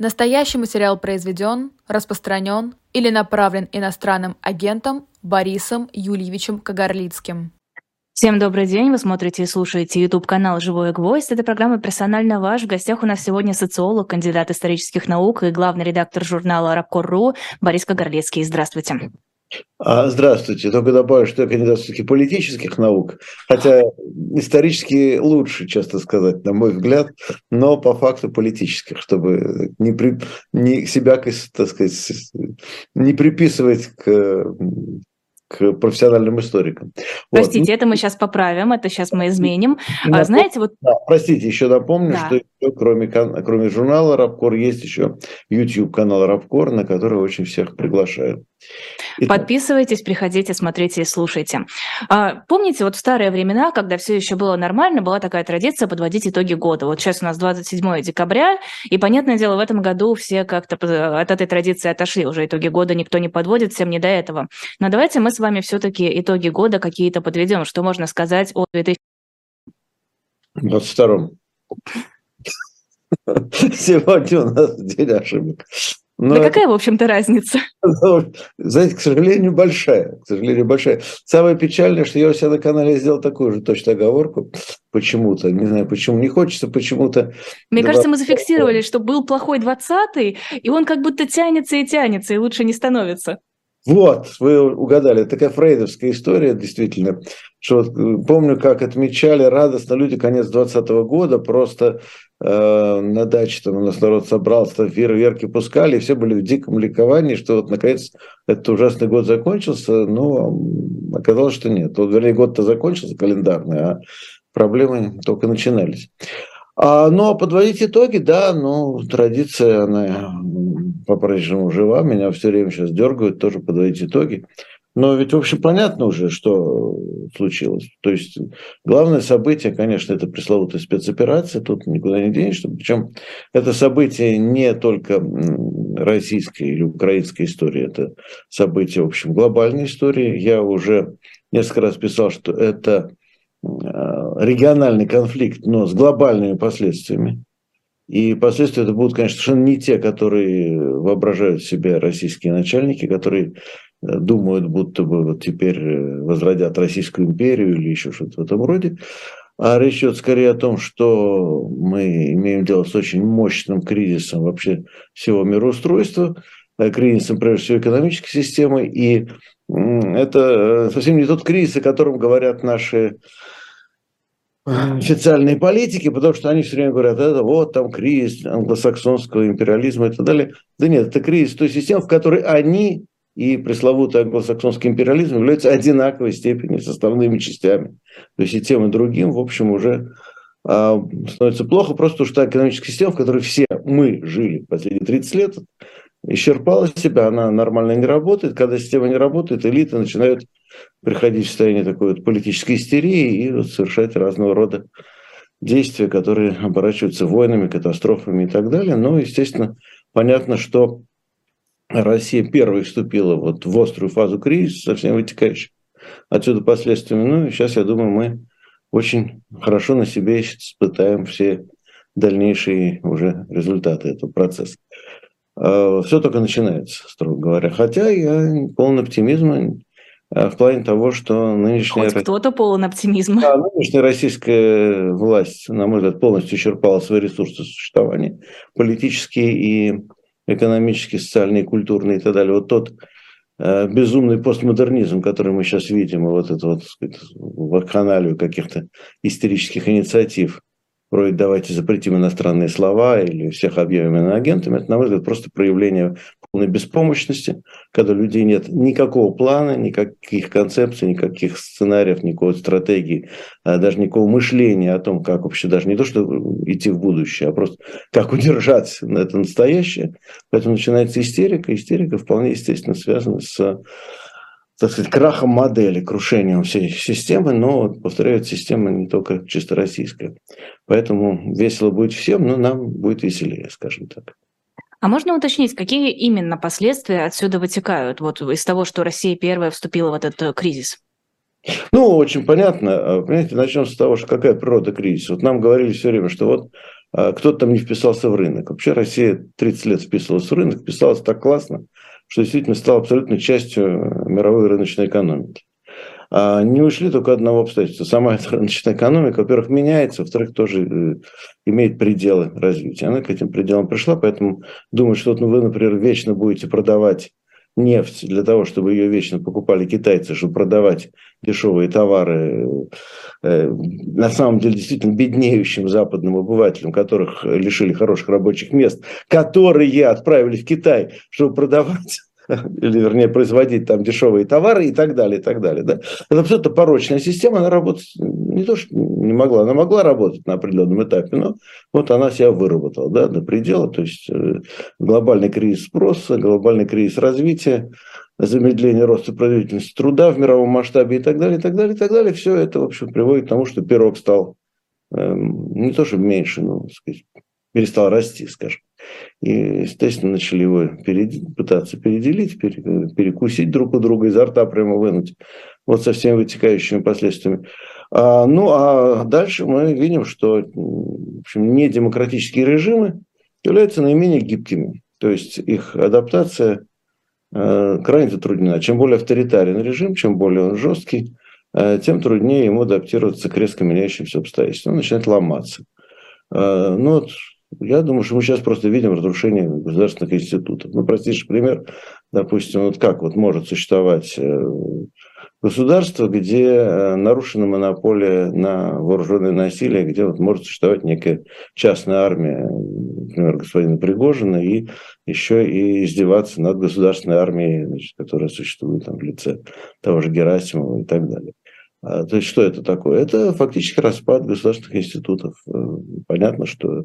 Настоящий материал произведен, распространен или направлен иностранным агентом Борисом Юльевичем Кагарлицким. Всем добрый день. Вы смотрите и слушаете YouTube-канал «Живой гвоздь». Это программа «Персонально ваш». В гостях у нас сегодня социолог, кандидат исторических наук и главный редактор журнала «Рабкор.ру» Борис Кагарлицкий. Здравствуйте. А, здравствуйте. Только добавлю, что я кандидат все-таки политических наук, хотя исторически лучше, часто сказать, на мой взгляд, но по факту политических, чтобы не, при, не себя, так сказать, не приписывать к к профессиональным историкам. Простите, вот. это мы сейчас поправим, это сейчас мы изменим. Напом... Знаете, вот... Да, простите, еще напомню, да. что еще, кроме, кроме журнала Рабкор есть еще YouTube-канал Рабкор, на который очень всех приглашаю. Итак. Подписывайтесь, приходите, смотрите и слушайте. А, помните, вот в старые времена, когда все еще было нормально, была такая традиция подводить итоги года. Вот сейчас у нас 27 декабря, и, понятное дело, в этом году все как-то от этой традиции отошли. Уже итоги года никто не подводит, всем не до этого. Но давайте мы с вами все-таки итоги года какие-то подведем. Что можно сказать о 2022? Сегодня у нас день ошибок. Но да какая, в общем-то, разница? Знаете, к сожалению, большая. К сожалению, большая. Самое печальное, что я у себя на канале сделал такую же точно оговорку. Почему-то, не знаю почему, не хочется почему-то. Мне кажется, мы зафиксировали, что был плохой двадцатый, и он как будто тянется и тянется, и лучше не становится. Вот, вы угадали, такая фрейдовская история, действительно, что вот, э, помню, как отмечали радостно люди конец 2020 года, просто э, на даче там у нас народ собрался, фейерверки пускали, и все были в диком ликовании, что вот наконец этот ужасный год закончился, но оказалось, что нет. Вот, вернее, год-то закончился календарный, а проблемы только начинались. А, ну, а подводить итоги, да, ну, традиция, она по-прежнему жива, меня все время сейчас дергают тоже подводить итоги. Но ведь, в общем, понятно уже, что случилось. То есть главное событие, конечно, это пресловутая спецоперация, тут никуда не денешься. Причем это событие не только российской или украинской истории, это событие, в общем, глобальной истории. Я уже несколько раз писал, что это э, региональный конфликт, но с глобальными последствиями. И последствия это будут, конечно, совершенно не те, которые воображают себя российские начальники, которые думают, будто бы вот теперь э, возродят Российскую империю или еще что-то в этом роде. А речь идет скорее о том, что мы имеем дело с очень мощным кризисом вообще всего мироустройства, э, кризисом, прежде всего, экономической системы. И это совсем не тот кризис, о котором говорят наши официальной политики, потому что они все время говорят, это вот там кризис англосаксонского империализма и так далее. Да нет, это кризис той системы, в которой они и пресловутый англосаксонский империализм являются одинаковой степени составными частями. То есть и тем, и другим, в общем, уже а, становится плохо, просто что экономическая система, в которой все мы жили последние 30 лет, исчерпала себя, она нормально не работает. Когда система не работает, элиты начинают приходить в состояние такой вот политической истерии и вот совершать разного рода действия, которые оборачиваются войнами, катастрофами и так далее. Но, естественно, понятно, что Россия первой вступила вот в острую фазу кризиса, со всеми вытекающими отсюда последствиями. Ну, и сейчас, я думаю, мы очень хорошо на себе испытаем все дальнейшие уже результаты этого процесса. А, все только начинается, строго говоря. Хотя я полон оптимизма Э, в плане того, что нынешняя... Хоть кто-то полон оптимизма. Да, нынешняя российская власть, на мой взгляд, полностью исчерпала свои ресурсы существования, политические и экономические, социальные, культурные и так далее. Вот тот э, безумный постмодернизм, который мы сейчас видим, и вот это вот, сказать, вакханалию каких-то истерических инициатив, вроде давайте запретим иностранные слова или всех объявим иноагентами, это, на мой взгляд, просто проявление полной беспомощности, когда у людей нет никакого плана, никаких концепций, никаких сценариев, никакой стратегии, а даже никакого мышления о том, как вообще даже не то, что идти в будущее, а просто как удержать это настоящее. Поэтому начинается истерика. Истерика вполне естественно связана с так сказать, крахом модели, крушением всей системы, но, повторяю, система не только чисто российская. Поэтому весело будет всем, но нам будет веселее, скажем так. А можно уточнить, какие именно последствия отсюда вытекают, вот из того, что Россия первая вступила в этот э, кризис? Ну, очень понятно. А, понимаете, начнем с того, что какая природа кризиса. Вот нам говорили все время, что вот а кто-то там не вписался в рынок. Вообще Россия 30 лет вписывалась в рынок, вписалась так классно, что действительно стала абсолютно частью мировой рыночной экономики. А не ушли только одного обстоятельства. Сама эта рыночная экономика, во-первых, меняется, во-вторых, тоже э, имеет пределы развития. Она к этим пределам пришла, поэтому думаю, что вот вы, например, вечно будете продавать нефть для того, чтобы ее вечно покупали китайцы, чтобы продавать дешевые товары, э, на самом деле действительно беднеющим западным обывателям, которых лишили хороших рабочих мест, которые отправили в Китай, чтобы продавать или, вернее, производить там дешевые товары и так далее, и так далее. Да? Это абсолютно порочная система, она работать не то, что не могла, она могла работать на определенном этапе, но вот она себя выработала да, до предела, то есть э, глобальный кризис спроса, глобальный кризис развития, замедление роста производительности труда в мировом масштабе и так далее, и так далее, и так далее. Все это, в общем, приводит к тому, что пирог стал э, не то, чтобы меньше, но, сказать, перестал расти, скажем. И, естественно, начали его перед... пытаться переделить, перекусить друг у друга, изо рта прямо вынуть. Вот со всеми вытекающими последствиями. А, ну, а дальше мы видим, что в общем, недемократические режимы являются наименее гибкими. То есть их адаптация э, крайне затруднена. Чем более авторитарен режим, чем более он жесткий, э, тем труднее ему адаптироваться к резко меняющимся обстоятельствам. Он начинает ломаться. Э, ну, вот я думаю, что мы сейчас просто видим разрушение государственных институтов. Ну, простейший пример, допустим, вот как вот может существовать э, государство, где э, нарушена монополия на вооруженное насилие, где вот может существовать некая частная армия, например, господина Пригожина, и еще и издеваться над государственной армией, значит, которая существует там, в лице того же Герасимова и так далее. А, то есть что это такое? Это фактически распад государственных институтов. Э, понятно, что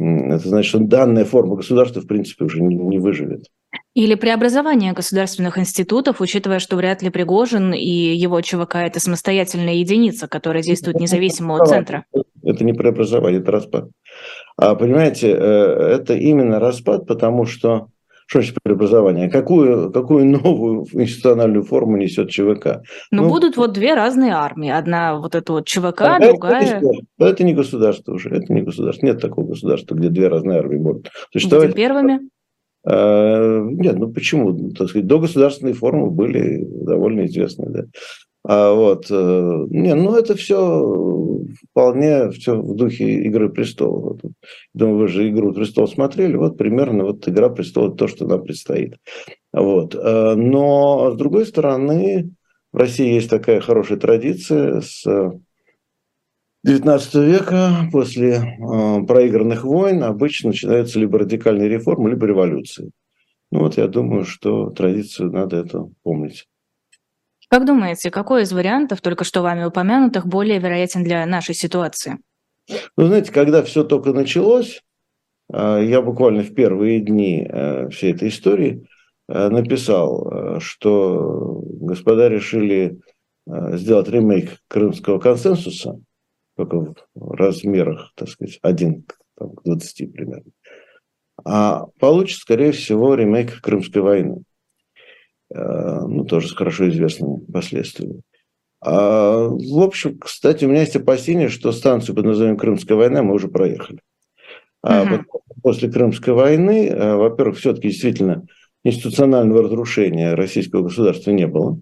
это значит, что данная форма государства, в принципе, уже не, не выживет. Или преобразование государственных институтов, учитывая, что вряд ли Пригожин и его ЧВК – это самостоятельная единица, которая действует независимо от центра. Это не преобразование, это распад. А, понимаете, э, это именно распад, потому что что значит преобразование? Какую, какую новую институциональную форму несет ЧВК? Ну, ну, будут вот две разные армии. Одна вот эта вот ЧВК, а другая... Это, это не государство уже, это не государство. Нет такого государства, где две разные армии будут существовать. Будем первыми? А, нет, ну почему? Так сказать, догосударственные формы были довольно известны, да. А вот, э, не, ну это все вполне все в духе Игры престолов. Вот, думаю, вы же Игру престолов смотрели, вот примерно вот Игра престолов то, что нам предстоит. Вот. Э, но с другой стороны, в России есть такая хорошая традиция с XIX века, после э, проигранных войн, обычно начинаются либо радикальные реформы, либо революции. Ну вот я думаю, что традицию надо это помнить. Как думаете, какой из вариантов, только что вами упомянутых, более вероятен для нашей ситуации? Ну, знаете, когда все только началось, э, я буквально в первые дни э, всей этой истории э, написал, что господа решили сделать ремейк Крымского консенсуса, только в размерах, так сказать, один там, к 20 примерно. А получится, скорее всего, ремейк Крымской войны. Э, ну, тоже с хорошо известными последствиями. А, в общем, кстати, у меня есть опасение, что станцию под названием Крымская война мы уже проехали. А uh-huh. после Крымской войны, э, во-первых, все-таки действительно институционального разрушения российского государства не было.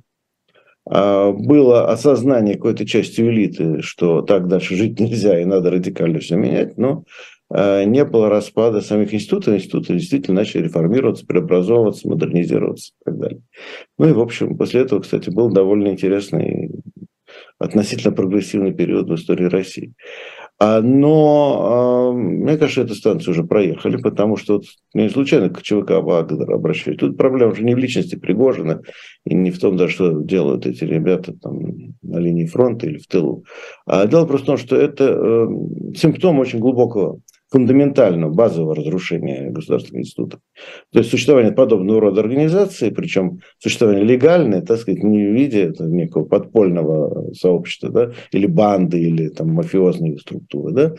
А, было осознание какой-то части элиты, что так дальше жить нельзя и надо радикально все менять, но а, не было распада самих институтов, институты действительно начали реформироваться, преобразовываться, модернизироваться далее. Ну и, в общем, после этого, кстати, был довольно интересный, относительно прогрессивный период в истории России. А, но, мне кажется, эту станцию уже проехали, потому что вот, не случайно к ЧВК Вагнер обращаюсь. Тут проблема уже не в личности Пригожина и не в том, даже, что делают эти ребята там, на линии фронта или в тылу. А дело просто в том, что это э, симптом очень глубокого фундаментального, базового разрушения государственных институтов. То есть существование подобного рода организации, причем существование легальное, так сказать, не в виде некого подпольного сообщества, да, или банды, или там мафиозной структуры, да,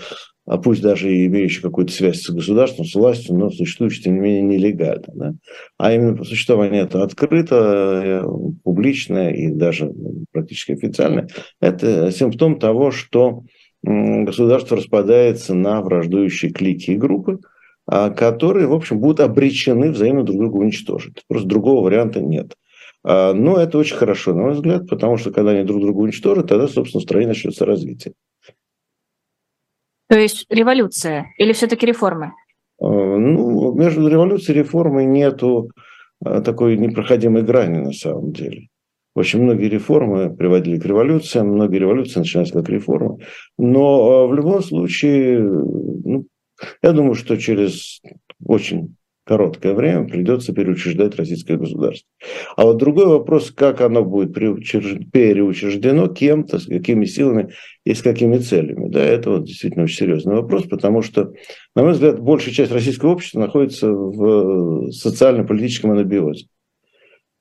а пусть даже и имеющие какую-то связь с государством, с властью, но существующие, тем не менее, нелегально. Да? А именно существование это открыто, э, публичное и даже практически официальное, это симптом того, что государство распадается на враждующие клики и группы, а, которые, в общем, будут обречены взаимно друг друга уничтожить. Просто другого варианта нет. А, но это очень хорошо, на мой взгляд, потому что когда они друг друга уничтожат, тогда, собственно, в стране начнется развитие. То есть революция или все-таки реформы? А, ну, между революцией и реформой нету такой непроходимой грани на самом деле. Очень многие реформы приводили к революциям, многие революции начинались как реформы. Но в любом случае, ну, я думаю, что через очень короткое время придется переучреждать российское государство. А вот другой вопрос, как оно будет переучреждено, кем-то, с какими силами и с какими целями. Да, это вот действительно очень серьезный вопрос, потому что, на мой взгляд, большая часть российского общества находится в социально-политическом анабиозе.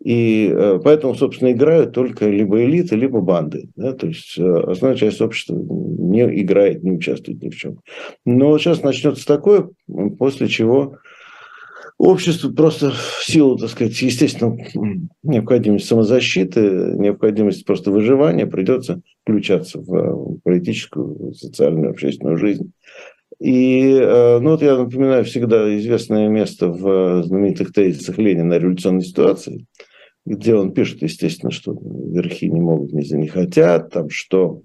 И э, поэтому, собственно, играют только либо элиты, либо банды. Да? То есть э, основная часть общества не играет, не участвует ни в чем. Но сейчас начнется такое, после чего общество просто в силу, так сказать, естественно, необходимости самозащиты, необходимости просто выживания придется включаться в политическую, социальную, общественную жизнь. И э, ну вот я напоминаю всегда известное место в знаменитых тезисах Ленина о революционной ситуации – где он пишет, естественно, что верхи не могут, нельзя не хотят, там, что,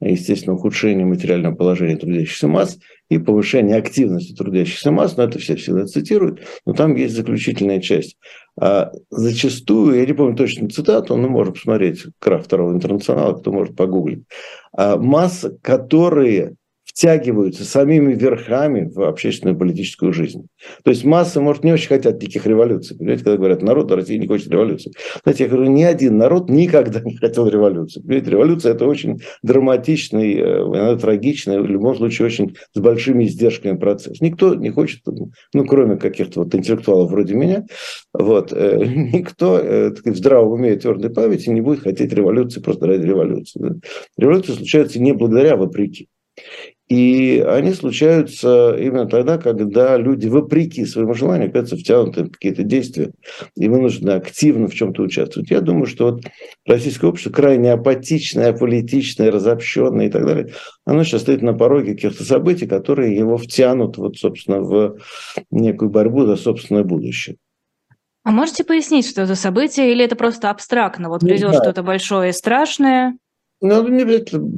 естественно, ухудшение материального положения трудящихся масс и повышение активности трудящихся масс, но это все всегда цитируют, но там есть заключительная часть. А зачастую, я не помню точно цитату, но можно посмотреть крах второго интернационала, кто может погуглить, а масса, которые втягиваются самими верхами в общественную политическую жизнь. То есть массы, может, не очень хотят диких революций. Понимаете, когда говорят, народ России не хочет революции. Знаете, я говорю, ни один народ никогда не хотел революции. Понимаете, революция – это очень драматичный, э, иногда трагичный, в любом случае очень с большими издержками процесс. Никто не хочет, ну, кроме каких-то вот интеллектуалов вроде меня, вот, э, никто э, так в здравом уме и твердой памяти не будет хотеть революции просто ради революции. Да? Революция случается не благодаря, а вопреки. И они случаются именно тогда, когда люди, вопреки своему желанию, оказываются втянуты в какие-то действия и вынуждены активно в чем-то участвовать. Я думаю, что вот российское общество крайне апатичное, аполитичное, разобщенное и так далее, оно сейчас стоит на пороге каких-то событий, которые его втянут, вот, собственно, в некую борьбу за собственное будущее. А можете пояснить, что это событие, или это просто абстрактно? Вот грядет что-то большое и страшное? Ну, не обязательно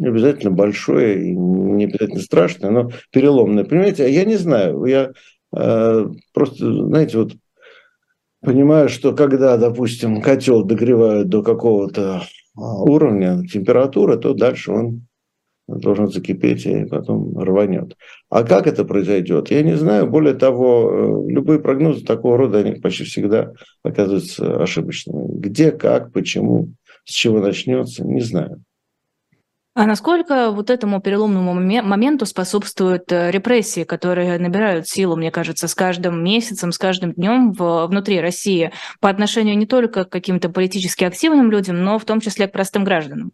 не обязательно большое, не обязательно страшное, но переломное. Понимаете, я не знаю, я э, просто, знаете, вот понимаю, что когда, допустим, котел догревают до какого-то а, уровня температуры, то дальше он должен закипеть и потом рванет. А как это произойдет, я не знаю. Более того, э, любые прогнозы такого рода, они почти всегда оказываются ошибочными. Где, как, почему, с чего начнется, не знаю. А насколько вот этому переломному моменту способствуют э, репрессии, которые набирают силу, мне кажется, с каждым месяцем, с каждым днем внутри России по отношению не только к каким-то политически активным людям, но в том числе к простым гражданам?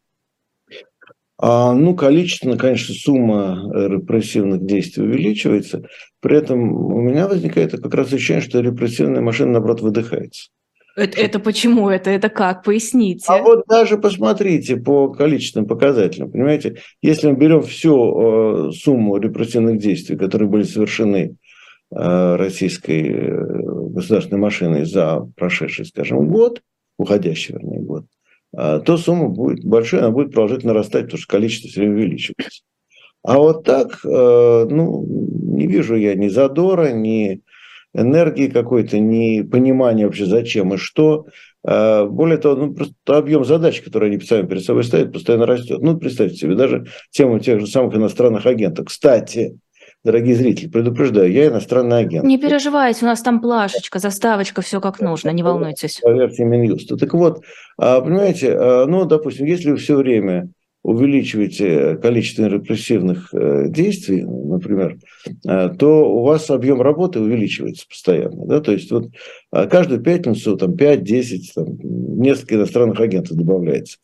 А, ну, количественно, конечно, сумма э, репрессивных действий увеличивается. При этом у меня возникает как раз ощущение, что репрессивная машина, наоборот, выдыхается. Это, это почему? Это, это как? Поясните. А вот даже посмотрите по количественным показателям. Понимаете, если мы берем всю э, сумму репрессивных действий, которые были совершены э, российской э, государственной машиной за прошедший, скажем, год, уходящий, вернее, год, э, то сумма будет большая, она будет продолжать нарастать, потому что количество все время увеличивается. А вот так, э, ну, не вижу я ни задора, ни энергии какой-то, ни понимания вообще зачем и что. А, более того, ну, просто объем задач, которые они сами перед собой ставят, постоянно растет. Ну, представьте себе, даже тему тех же самых иностранных агентов. Кстати, дорогие зрители, предупреждаю, я иностранный агент. Не переживайте, у нас там плашечка, заставочка, все как нужно, не волнуйтесь. По версии Минюста. Так вот, а, понимаете, а, ну, допустим, если вы все время увеличиваете количество репрессивных э, действий, например, э, то у вас объем работы увеличивается постоянно. Да? То есть вот а каждую пятницу там 5-10, там, несколько иностранных агентов добавляется.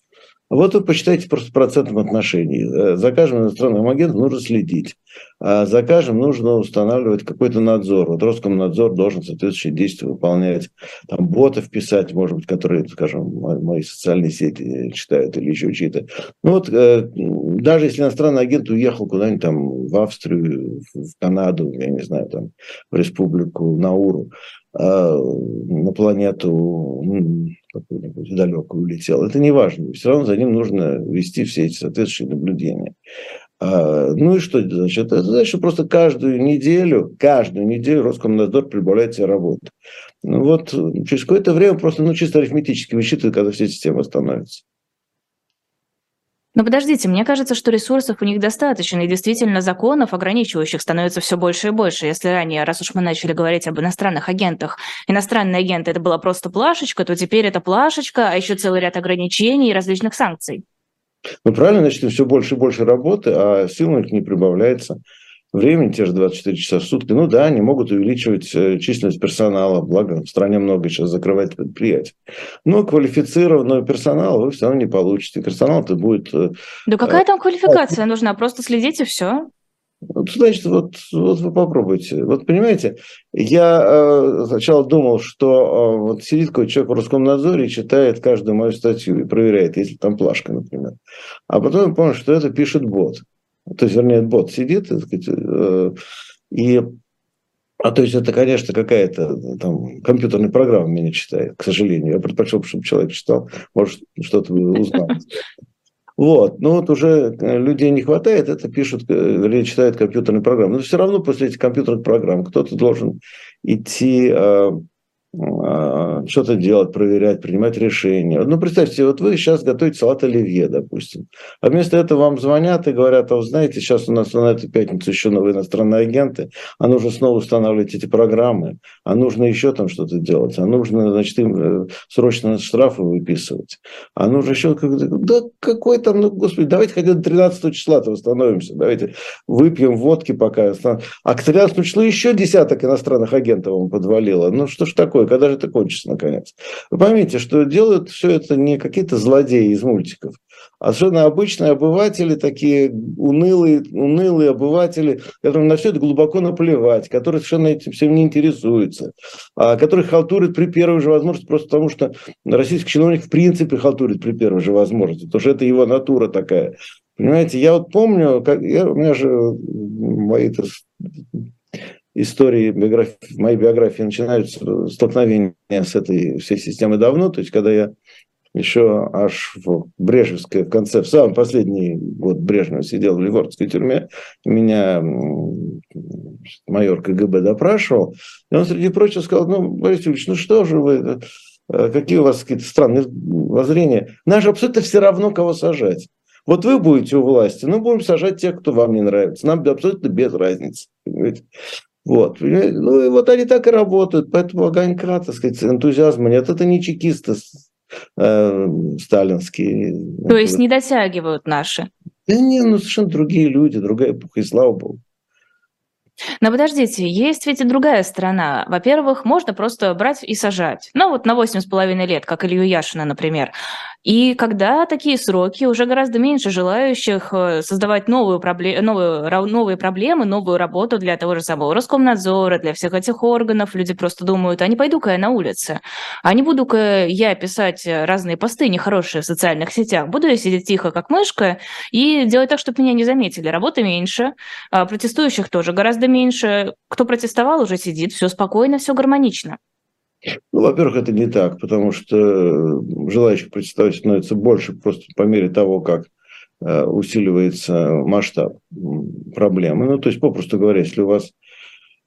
Вот вы посчитайте просто процентом отношений. Э, за каждым иностранным агентом нужно следить. А за каждым нужно устанавливать какой-то надзор. Вот Роскомнадзор должен соответствующие действия выполнять. Там ботов писать, может быть, которые, скажем, мои социальные сети читают или еще чьи-то. Ну вот, э, даже если иностранный агент уехал куда-нибудь там в Австрию, в Канаду, я не знаю, там в республику Науру, на планету какую-нибудь далекую улетел. Это не важно. Все равно за ним нужно вести все эти соответствующие наблюдения. А, ну и что это значит? Это значит, что просто каждую неделю, каждую неделю Роскомнадзор прибавляет себе работу. Ну вот через какое-то время просто ну, чисто арифметически высчитывает, когда все системы остановятся. Но подождите, мне кажется, что ресурсов у них достаточно, и действительно законов, ограничивающих, становится все больше и больше. Если ранее, раз уж мы начали говорить об иностранных агентах, иностранные агенты это была просто плашечка, то теперь это плашечка, а еще целый ряд ограничений и различных санкций. Ну, правильно, значит, все больше и больше работы, а сил у них не прибавляется времени, те же 24 часа в сутки. Ну да, они могут увеличивать э, численность персонала, благо в стране много сейчас закрывать предприятий. Но квалифицированного персонала вы все равно не получите. Персонал-то будет... Э, да какая там квалификация нужна? Просто следите, все. Значит, вот, вот вы попробуйте. Вот понимаете, я э, сначала думал, что э, вот сидит какой-то человек в Роскомнадзоре и читает каждую мою статью и проверяет, если там плашка, например. А потом я понял, что это пишет бот. То есть, вернее, бот сидит так сказать, э, и а то есть это, конечно, какая-то там компьютерная программа меня читает, к сожалению. Я предпочел, чтобы человек читал, может, что-то узнал. Вот, но вот уже э, людей не хватает, это пишут, э, или читают компьютерные программы. Но все равно после этих компьютерных программ кто-то должен идти что-то делать, проверять, принимать решения. Ну, представьте, вот вы сейчас готовите салат оливье, допустим, а вместо этого вам звонят и говорят, а вы знаете, сейчас у нас на эту пятницу еще новые иностранные агенты, а нужно снова устанавливать эти программы, а нужно еще там что-то делать, а нужно, значит, им э, срочно штрафы выписывать, а нужно еще, да какой там, ну, господи, давайте хотя бы 13 числа-то восстановимся, давайте выпьем водки пока. А к 13 числу еще десяток иностранных агентов вам подвалило. Ну, что ж такое? Такое, когда же это кончится наконец? Вы поймите, что делают все это не какие-то злодеи из мультиков, а совершенно обычные обыватели, такие унылые, унылые обыватели, которым на все это глубоко наплевать, которые совершенно этим всем не интересуются, а которые халтурят при первой же возможности, просто потому что российский чиновник в принципе халтурит при первой же возможности, потому что это его натура такая. Понимаете, я вот помню, как я, у меня же мои истории биографии, моей биографии начинаются столкновения с этой всей системой давно, то есть когда я еще аж в Брежневской, в конце, в самый последний год Брежнева сидел в Ливордской тюрьме, меня майор КГБ допрашивал, и он, среди прочего, сказал, ну, Борис Юрьевич, ну что же вы, э, какие у вас какие-то странные воззрения? Нам же абсолютно все равно, кого сажать. Вот вы будете у власти, ну, будем сажать тех, кто вам не нравится. Нам абсолютно без разницы. Вот. Ну и вот они так и работают, поэтому огонька, так сказать, энтузиазма нет. Это не чекисты э, сталинские. То есть не дотягивают наши? Да не, ну совершенно другие люди, другая эпоха, и слава богу. Но подождите, есть ведь и другая сторона. Во-первых, можно просто брать и сажать. Ну вот на 8,5 лет, как Илью Яшина, например. И когда такие сроки, уже гораздо меньше желающих э, создавать новую пробле- новую, новые проблемы, новую работу для того же самого Роскомнадзора, для всех этих органов. Люди просто думают, а не пойду-ка я на улице, а не буду-ка я писать разные посты нехорошие в социальных сетях. Буду я сидеть тихо, как мышка, и делать так, чтобы меня не заметили. Работы меньше, а протестующих тоже гораздо меньше. Кто протестовал, уже сидит, все спокойно, все гармонично. Ну, во-первых, это не так, потому что желающих представить становится больше просто по мере того, как э, усиливается масштаб проблемы. Ну, то есть, попросту говоря, если у вас,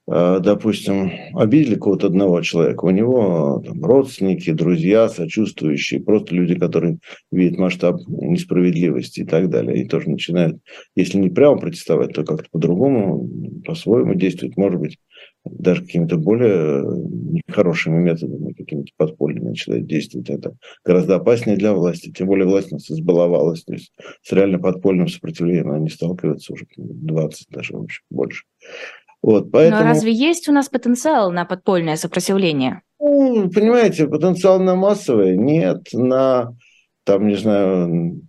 э, допустим, обидели кого-то одного человека, у него там, родственники, друзья, сочувствующие, просто люди, которые видят масштаб несправедливости и так далее, и тоже начинают, если не прямо протестовать, то как-то по-другому, по-своему действовать, может быть, даже какими-то более нехорошими методами, какими-то подпольными начинает действовать. Это гораздо опаснее для власти. Тем более власть нас избаловалась. То есть с реально подпольным сопротивлением они сталкиваются уже 20, даже вообще больше. Вот, поэтому... Но разве есть у нас потенциал на подпольное сопротивление? Ну, понимаете, потенциал на массовое нет, на, там, не знаю,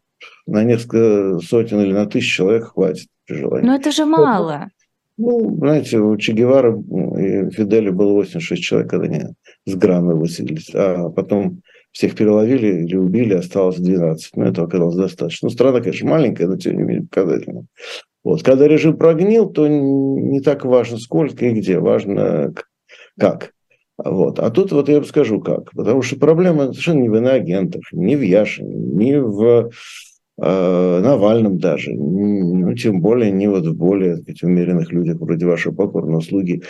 на несколько сотен или на тысячу человек хватит при желании. Но это же мало. Ну, знаете, у Че Гевара и Фиделя было 86 человек, когда они с Грана выселились, а потом всех переловили или убили, осталось 12. Ну, этого оказалось достаточно. Ну, страна, конечно, маленькая, но тем не менее показательная. Вот. Когда режим прогнил, то не так важно, сколько и где, важно как. Вот. А тут вот я бы скажу как. Потому что проблема совершенно не в иноагентах, не в Яшине, не в Навальном даже, ну, тем более не вот в более сказать, умеренных людях вроде вашего покорного слуги.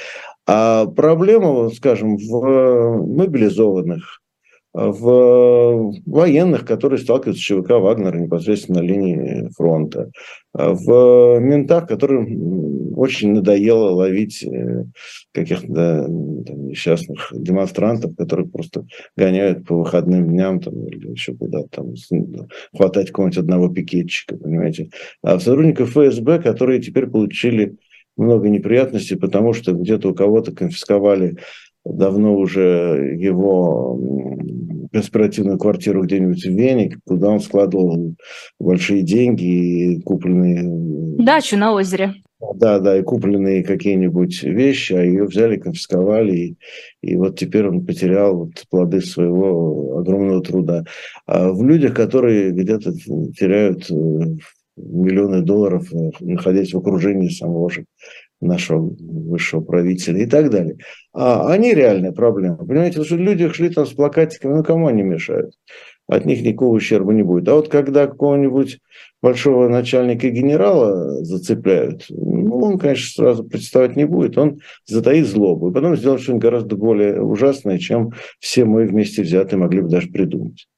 А проблема, скажем, в мобилизованных, в военных, которые сталкиваются с ЧВК Вагнера непосредственно на линии фронта, в ментах, которым очень надоело ловить э, каких-то несчастных демонстрантов, которые просто гоняют по выходным дням там, или еще куда-то там, хватать какого-нибудь одного пикетчика, понимаете. А сотрудников ФСБ, которые теперь получили много неприятностей, потому что где-то у кого-то конфисковали давно уже его конспиративную квартиру где-нибудь в Вене, куда он складывал большие деньги и купленные... Дачу на озере. Да, да, и купленные какие-нибудь вещи, а ее взяли, конфисковали, и, и вот теперь он потерял вот плоды своего огромного труда. А в людях, которые где-то теряют э, миллионы долларов, э, находясь в окружении самого же нашего высшего правителя и так далее. А они реальная проблема. Понимаете, что люди шли там с плакатиками, ну кому они мешают? От них никакого ущерба не будет. А вот когда какого-нибудь большого начальника генерала зацепляют, ну, он, конечно, сразу представать не будет, он затаит злобу. И потом сделает что-нибудь гораздо более ужасное, чем все мы вместе взятые могли бы даже придумать.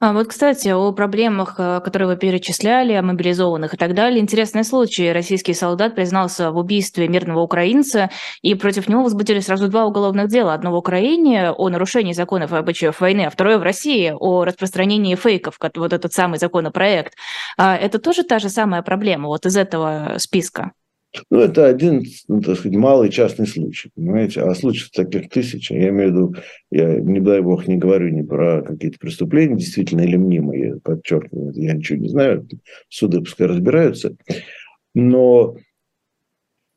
А вот, кстати, о проблемах, э, которые вы перечисляли, о мобилизованных и так далее. Интересный случай. Российский солдат признался в убийстве мирного украинца, и против него возбудили сразу два уголовных дела. Одно в Украине о нарушении законов и обычаев войны, а второе в России о распространении фейков, вот этот самый законопроект. А это тоже та же самая проблема вот из этого списка? Ну, это один, ну, так сказать, малый частный случай, понимаете? А случаев таких тысяч. Я имею в виду, я, не дай бог, не говорю ни про какие-то преступления, действительно или мнимые, подчеркиваю, я ничего не знаю, суды пускай разбираются. Но,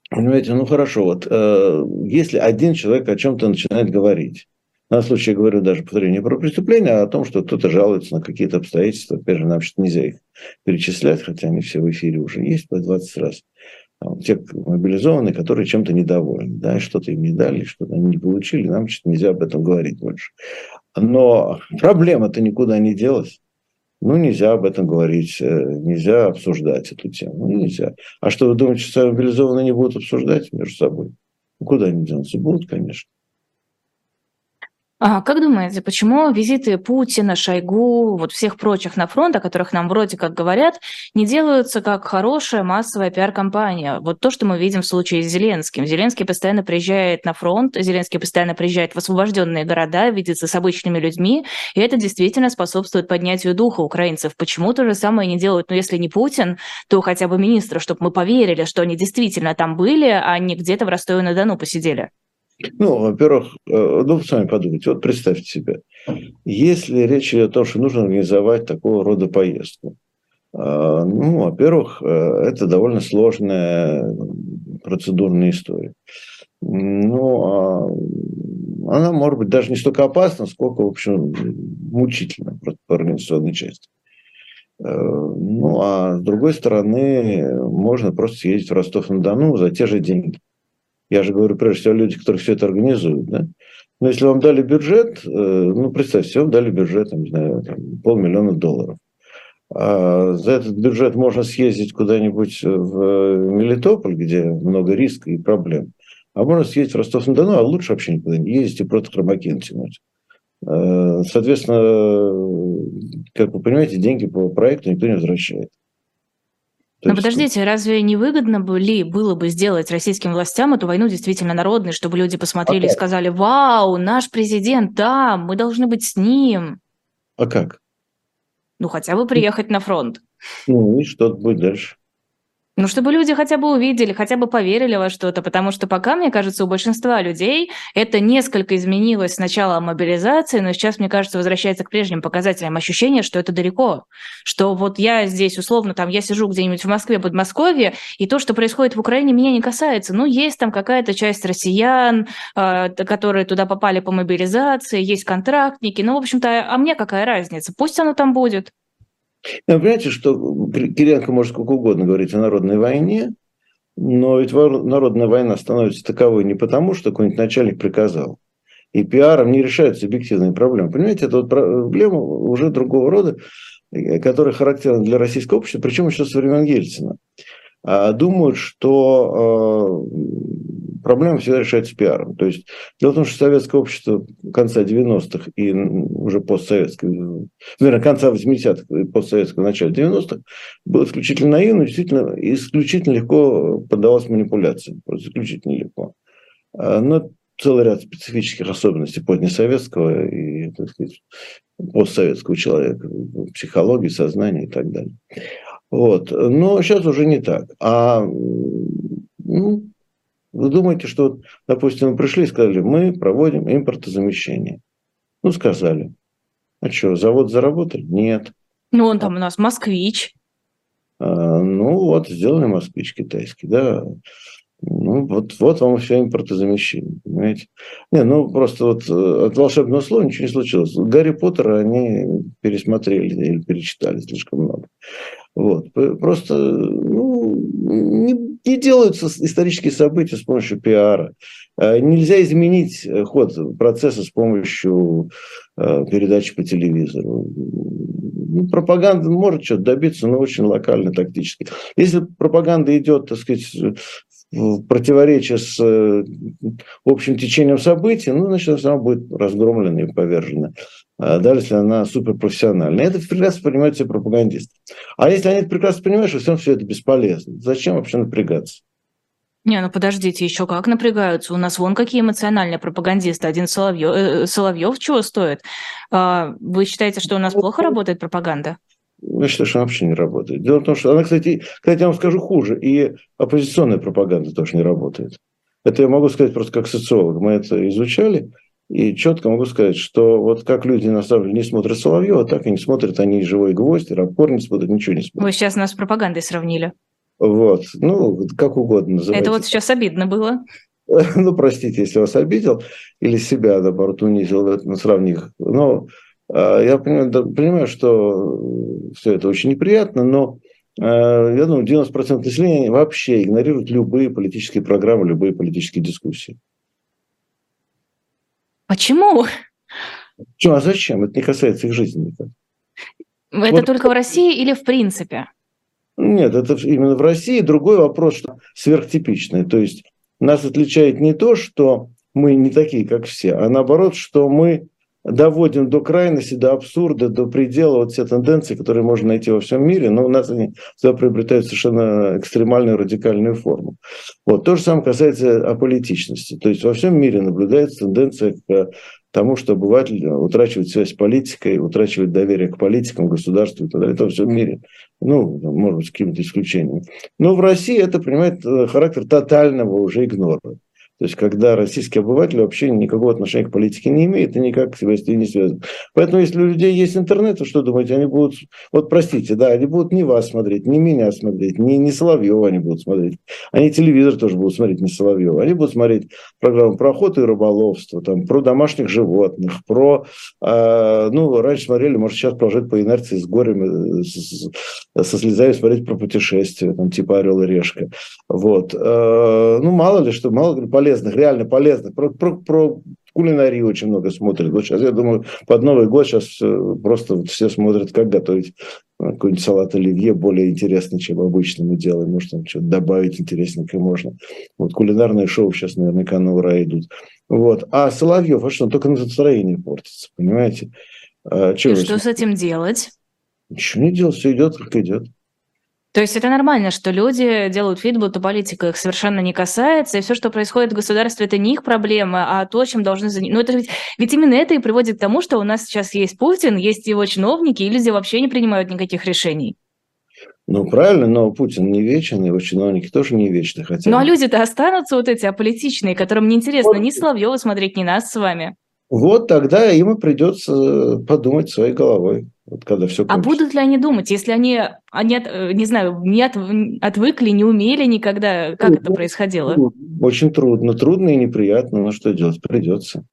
понимаете, ну хорошо, вот э, если один человек о чем-то начинает говорить, данном случае я говорю даже, повторю, не про преступление, а о том, что кто-то жалуется на какие-то обстоятельства. Опять же, нам нельзя их перечислять, хотя они все в эфире уже есть по 20 раз те мобилизованные, которые чем-то недовольны, да, что-то им не дали, что-то они не получили, нам что-то нельзя об этом говорить больше. Но проблема-то никуда не делась. Ну, нельзя об этом говорить, э, нельзя обсуждать эту тему, ну, нельзя. А что, вы думаете, что мобилизованные не будут обсуждать между собой? Ну, куда они денутся? Будут, конечно. А как думаете, почему визиты Путина, Шойгу, вот всех прочих на фронт, о которых нам вроде как говорят, не делаются как хорошая массовая пиар-компания? Вот то, что мы видим в случае с Зеленским. Зеленский постоянно приезжает на фронт, Зеленский постоянно приезжает в освобожденные города, видится с обычными людьми, и это действительно способствует поднятию духа украинцев. Почему то же самое не делают? Ну, если не Путин, то хотя бы министра, чтобы мы поверили, что они действительно там были, а не где-то в Ростове-на-Дону посидели. Ну, во-первых, э, ну, сами подумайте, вот представьте себе, если речь идет о том, что нужно организовать такого рода поездку, э, ну, во-первых, э, это довольно сложная процедурная история. Ну, а она может быть даже не столько опасна, сколько, в общем, мучительна по организационной части. Ну, а с другой стороны, можно просто съездить в Ростов-на-Дону за те же деньги. Я же говорю, прежде всего, люди, которые все это организуют. Да? Но если вам дали бюджет, э, ну, представьте, вам дали бюджет, там, не знаю, там, полмиллиона долларов. А за этот бюджет можно съездить куда-нибудь в Мелитополь, где много риска и проблем. А можно съездить в Ростов-на-Дону, а лучше вообще никуда не ездить и просто хромаки натянуть. Э, соответственно, как вы понимаете, деньги по проекту никто не возвращает. Но есть... подождите, разве не выгодно бы ли было бы сделать российским властям эту войну действительно народной, чтобы люди посмотрели а и сказали, вау, наш президент там, мы должны быть с ним? А как? Ну, хотя бы приехать на фронт. Ну, и что будет дальше? Ну, чтобы люди хотя бы увидели, хотя бы поверили во что-то, потому что пока, мне кажется, у большинства людей это несколько изменилось с начала мобилизации, но сейчас, мне кажется, возвращается к прежним показателям ощущение, что это далеко, что вот я здесь, условно, там, я сижу где-нибудь в Москве, Подмосковье, и то, что происходит в Украине, меня не касается. Ну, есть там какая-то часть россиян, э, которые туда попали по мобилизации, есть контрактники, ну, в общем-то, а мне какая разница? Пусть оно там будет. Вы понимаете, что Кириенко может сколько угодно говорить о народной войне, но ведь народная война становится таковой не потому, что какой-нибудь начальник приказал. И пиаром не решаются объективные проблемы. Понимаете, это вот проблема уже другого рода, э, которая характерна для российского общества, причем еще со времен Ельцина. А думают, что э, проблема всегда решается пиаром. То есть дело в том, что советское общество конца 90-х и уже постсоветское, наверное, конца 80-х и постсоветского начала 90-х было исключительно наивно, действительно, исключительно легко поддавалось манипуляциям. Просто исключительно легко. А, но целый ряд специфических особенностей позднесоветского и так сказать, постсоветского человека, психологии, сознания и так далее. Вот. Но сейчас уже не так. А ну, вы думаете, что, допустим, мы пришли и сказали, мы проводим импортозамещение. Ну, сказали. А что, завод заработали? Нет. Ну, он там у нас москвич. А, ну, вот, сделали москвич китайский, да. Ну, вот, вот вам все импортозамещение, понимаете? Не, ну, просто вот э, от волшебного слова ничего не случилось. Гарри Поттера они пересмотрели или перечитали слишком много. Вот. Просто ну, не, не делаются исторические события с помощью пиара. А, нельзя изменить э, ход процесса с помощью э, передачи по телевизору. Ну, пропаганда может что-то добиться, но очень локально, тактически. Если пропаганда идет, так сказать, в противоречие с э, общим течением событий, ну, значит, она будет разгромлена и повержена. А даже если она суперпрофессиональная. Это прекрасно понимают все пропагандисты. А если они это прекрасно понимают, что все, все это бесполезно, зачем вообще напрягаться? Не, ну подождите, еще как напрягаются. У нас вон какие эмоциональные пропагандисты. Один Соловьев, э, Соловьев чего стоит? А, вы считаете, что у нас плохо работает пропаганда? Я считаю, что она вообще не работает. Дело в том, что она, кстати, кстати, я вам скажу хуже, и оппозиционная пропаганда тоже не работает. Это я могу сказать просто как социолог. Мы это изучали, и четко могу сказать, что вот как люди на самом деле не смотрят Соловьева, так и не смотрят они «Живой гвоздь», «Рапор» не смотрят, ничего не смотрят. Вы сейчас нас с пропагандой сравнили. Вот, ну, как угодно называйте. Это вот сейчас обидно было. Ну, простите, если вас обидел, или себя, наоборот, унизил, сравнив. Но а, я понимаю, понимаю, что все это очень неприятно, но а, я думаю, 90% населения вообще игнорируют любые политические программы, любые политические дискуссии. Почему? Почему? А зачем? Это не касается их жизни никак. Это вот. только в России или в принципе? Нет, это именно в России. Другой вопрос, что сверхтипичный. То есть нас отличает не то, что мы не такие, как все, а наоборот, что мы доводим до крайности, до абсурда, до предела вот все тенденции, которые можно найти во всем мире, но у нас они всегда приобретают совершенно экстремальную радикальную форму. Вот. То же самое касается аполитичности. То есть во всем мире наблюдается тенденция к тому, что обыватель утрачивает связь с политикой, утрачивает доверие к политикам, государству и так далее. Это во всем мире. Ну, может быть, с какими-то исключениями. Но в России это принимает э, характер тотального уже игнора. То есть, когда российский обыватель вообще никакого отношения к политике не имеет и никак с властью не связан. Поэтому, если у людей есть интернет, то что думаете, они будут... Вот простите, да, они будут не вас смотреть, не меня смотреть, не, не Соловьева они будут смотреть. Они телевизор тоже будут смотреть, не Соловьева. Они будут смотреть программу про охоту и рыболовство, там, про домашних животных, про... Э, ну, раньше смотрели, может, сейчас продолжать по инерции с горем, с, со слезами смотреть про путешествия, там, типа «Орел и решка». Вот. Э, ну, мало ли что, мало ли полезных, реально полезных. Про, про, про кулинарию очень много смотрят. Вот сейчас, я думаю, под Новый год сейчас э, просто все смотрят, как готовить э, какой-нибудь салат оливье более интересный, чем обычно мы делаем. Может, там что-то добавить интересненькое можно. Вот кулинарные шоу сейчас наверняка на ура идут. Вот. А Соловьев, а что, только настроение портится, понимаете? А, И что с этим делать? Ничего не делать, все идет, как идет. То есть это нормально, что люди делают вид, будто политика их совершенно не касается, и все, что происходит в государстве, это не их проблема, а то, чем должны заняться. Ну, это ведь, ведь именно это и приводит к тому, что у нас сейчас есть Путин, есть его чиновники, и люди вообще не принимают никаких решений. Ну, правильно, но Путин не вечен, его чиновники тоже не вечны. Хотя... Ну, а люди-то останутся вот эти аполитичные, которым не интересно вот. ни Соловьева смотреть, ни нас с вами. Вот тогда им и придется подумать своей головой. Вот когда все а будут ли они думать, если они, они э, не знаю, не от, отвыкли, не умели никогда, как это происходило? Очень трудно, трудно и неприятно, но что делать, придется.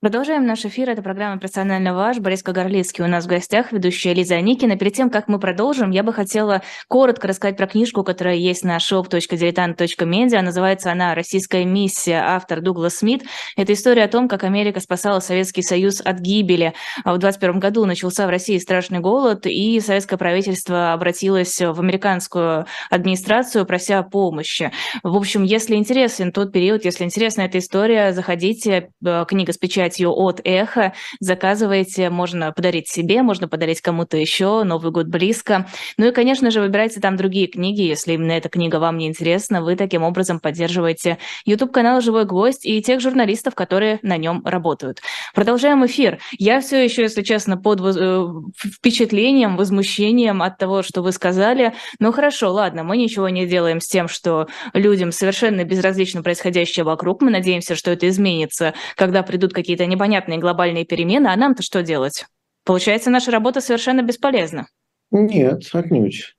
Продолжаем наш эфир. Это программа «Персонально ваш». Борис Кагарлицкий у нас в гостях, ведущая Лиза Аникина. Перед тем, как мы продолжим, я бы хотела коротко рассказать про книжку, которая есть на shop.diletant.media. Называется она «Российская миссия», автор Дуглас Смит. Это история о том, как Америка спасала Советский Союз от гибели. А в 21 году начался в России страшный голод, и советское правительство обратилось в американскую администрацию, прося помощи. В общем, если интересен тот период, если интересна эта история, заходите. Э, книга с печатью печатью от Эхо. Заказывайте, можно подарить себе, можно подарить кому-то еще. Новый год близко. Ну и, конечно же, выбирайте там другие книги, если именно эта книга вам не интересна. Вы таким образом поддерживаете YouTube-канал «Живой гвоздь» и тех журналистов, которые на нем работают. Продолжаем эфир. Я все еще, если честно, под э, впечатлением, возмущением от того, что вы сказали. Ну хорошо, ладно, мы ничего не делаем с тем, что людям совершенно безразлично происходящее вокруг. Мы надеемся, что это изменится, когда придут какие-то какие-то непонятные глобальные перемены, а нам-то что делать? Получается, наша работа совершенно бесполезна. Нет, отнюдь.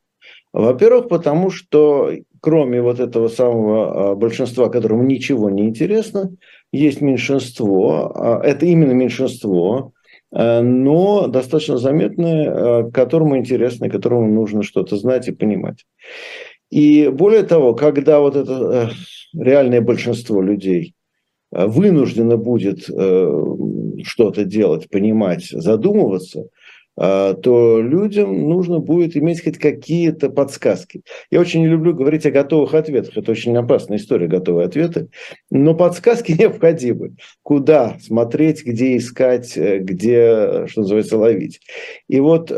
Во-первых, потому что кроме вот этого самого а, большинства, которому ничего не интересно, есть меньшинство, а, это именно меньшинство, а, но достаточно заметное, которому интересно, которому нужно что-то знать и понимать. И более того, когда вот это э, реальное большинство людей Э, вынуждена будет э, что-то делать, понимать, задумываться, э, то людям нужно будет иметь хоть какие-то подсказки. Я очень не люблю говорить о готовых ответах. Это очень опасная история, готовые ответы. Но подсказки необходимы. Куда смотреть, где искать, где, что называется, ловить. И вот